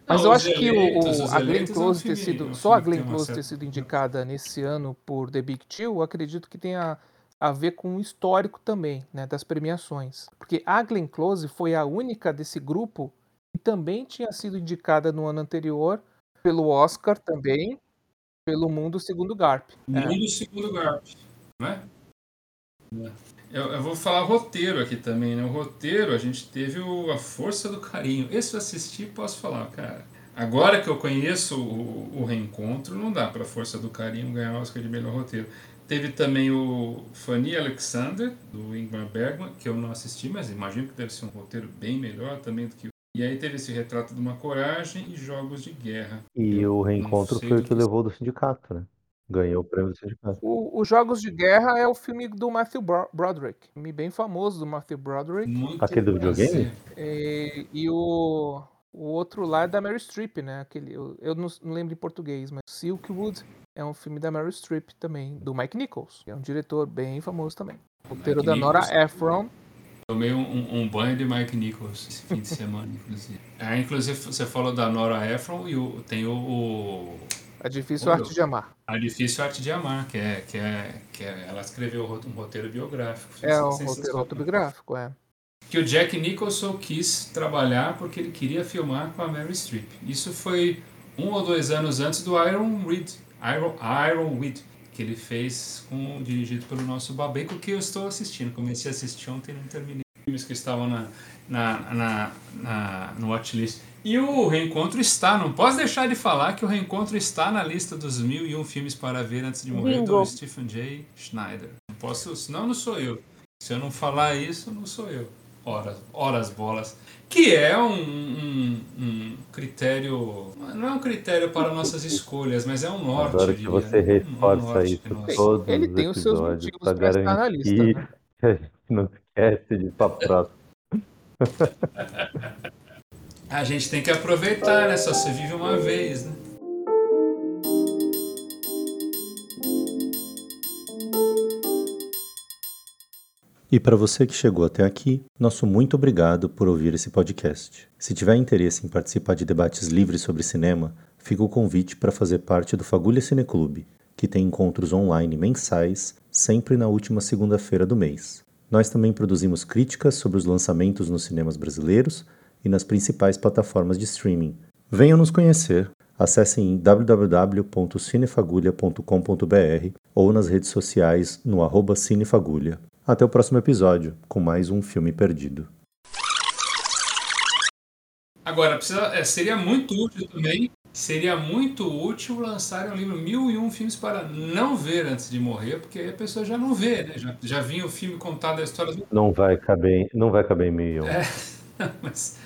Mas não, eu acho que eleitos, o, a Glenn Close é um ter sido, é só a Glenn Close ter sido indicada nesse ano por The Big Chill, acredito que tenha a ver com o histórico também, né, das premiações. Porque a Glenn Close foi a única desse grupo que também tinha sido indicada no ano anterior pelo Oscar também, pelo Mundo Segundo Garp. É. Mundo é. Segundo Garp, né? Eu, eu, vou falar roteiro aqui também, né? O roteiro, a gente teve o, A Força do Carinho. Esse eu assisti posso falar, cara. Agora que eu conheço o, o Reencontro, não dá para Força do Carinho ganhar o Oscar de melhor roteiro. Teve também o Fanny Alexander, do Ingmar Bergman, que eu não assisti, mas imagino que deve ser um roteiro bem melhor também do que e aí teve esse retrato de uma coragem e jogos de guerra. E Eu o reencontro foi o que levou do sindicato, né? Ganhou o prêmio do sindicato. O, o Jogos de Guerra é o filme do Matthew Broderick, filme bem famoso do Matthew Broderick. Muito Aquele do videogame? E, e o, o outro lá é da Mary Streep, né? Aquele, eu, eu não, não, lembro em português, mas Silkwood é um filme da Mary Streep também, do Mike Nichols, que é um diretor bem famoso também. O roteiro da Nora Ephron Tomei um, um, banho de Mike Nichols esse fim de semana, inclusive. Ah, inclusive, você falou da Nora Ephron e o, tem o, o... A Difícil o, Arte de Amar. A Difícil Arte de Amar, que é, que é, que é ela escreveu um roteiro biográfico. É, um roteiro autobiográfico, é. Que o Jack Nicholson quis trabalhar porque ele queria filmar com a Mary Streep. Isso foi um ou dois anos antes do Iron Reed, Iron, Iron Weed, que ele fez com, dirigido pelo nosso Babeco, que eu estou assistindo. Comecei a assistir ontem e não terminei. Filmes que estavam na, na, na, na, no watchlist. E o Reencontro está, não posso deixar de falar que o Reencontro está na lista dos mil e um filmes para ver antes de morrer Bingo. do Stephen J. Schneider. Não posso, senão não sou eu. Se eu não falar isso, não sou eu. Horas, horas bolas que é um, um, um, critério, não é um critério para nossas escolhas, mas é um norte. Agora que você reforça um isso todos Ele os tem os seus motivos para estar na lista. Né? Não esquece de papo próximo. A gente tem que aproveitar, né? Só se vive uma vez, né? E para você que chegou até aqui, nosso muito obrigado por ouvir esse podcast. Se tiver interesse em participar de debates livres sobre cinema, fica o convite para fazer parte do Fagulha Cineclube, que tem encontros online mensais, sempre na última segunda-feira do mês. Nós também produzimos críticas sobre os lançamentos nos cinemas brasileiros e nas principais plataformas de streaming. Venham nos conhecer. Acessem www.cinefagulha.com.br ou nas redes sociais no arroba Cinefagulha. Até o próximo episódio, com mais um filme perdido. Agora, precisa, é, seria muito útil também, seria muito útil lançarem um livro Mil e Um Filmes para não ver antes de morrer, porque aí a pessoa já não vê, né? Já, já vinha o filme contado a história do... Não vai caber, não vai caber em mil e um. É, mas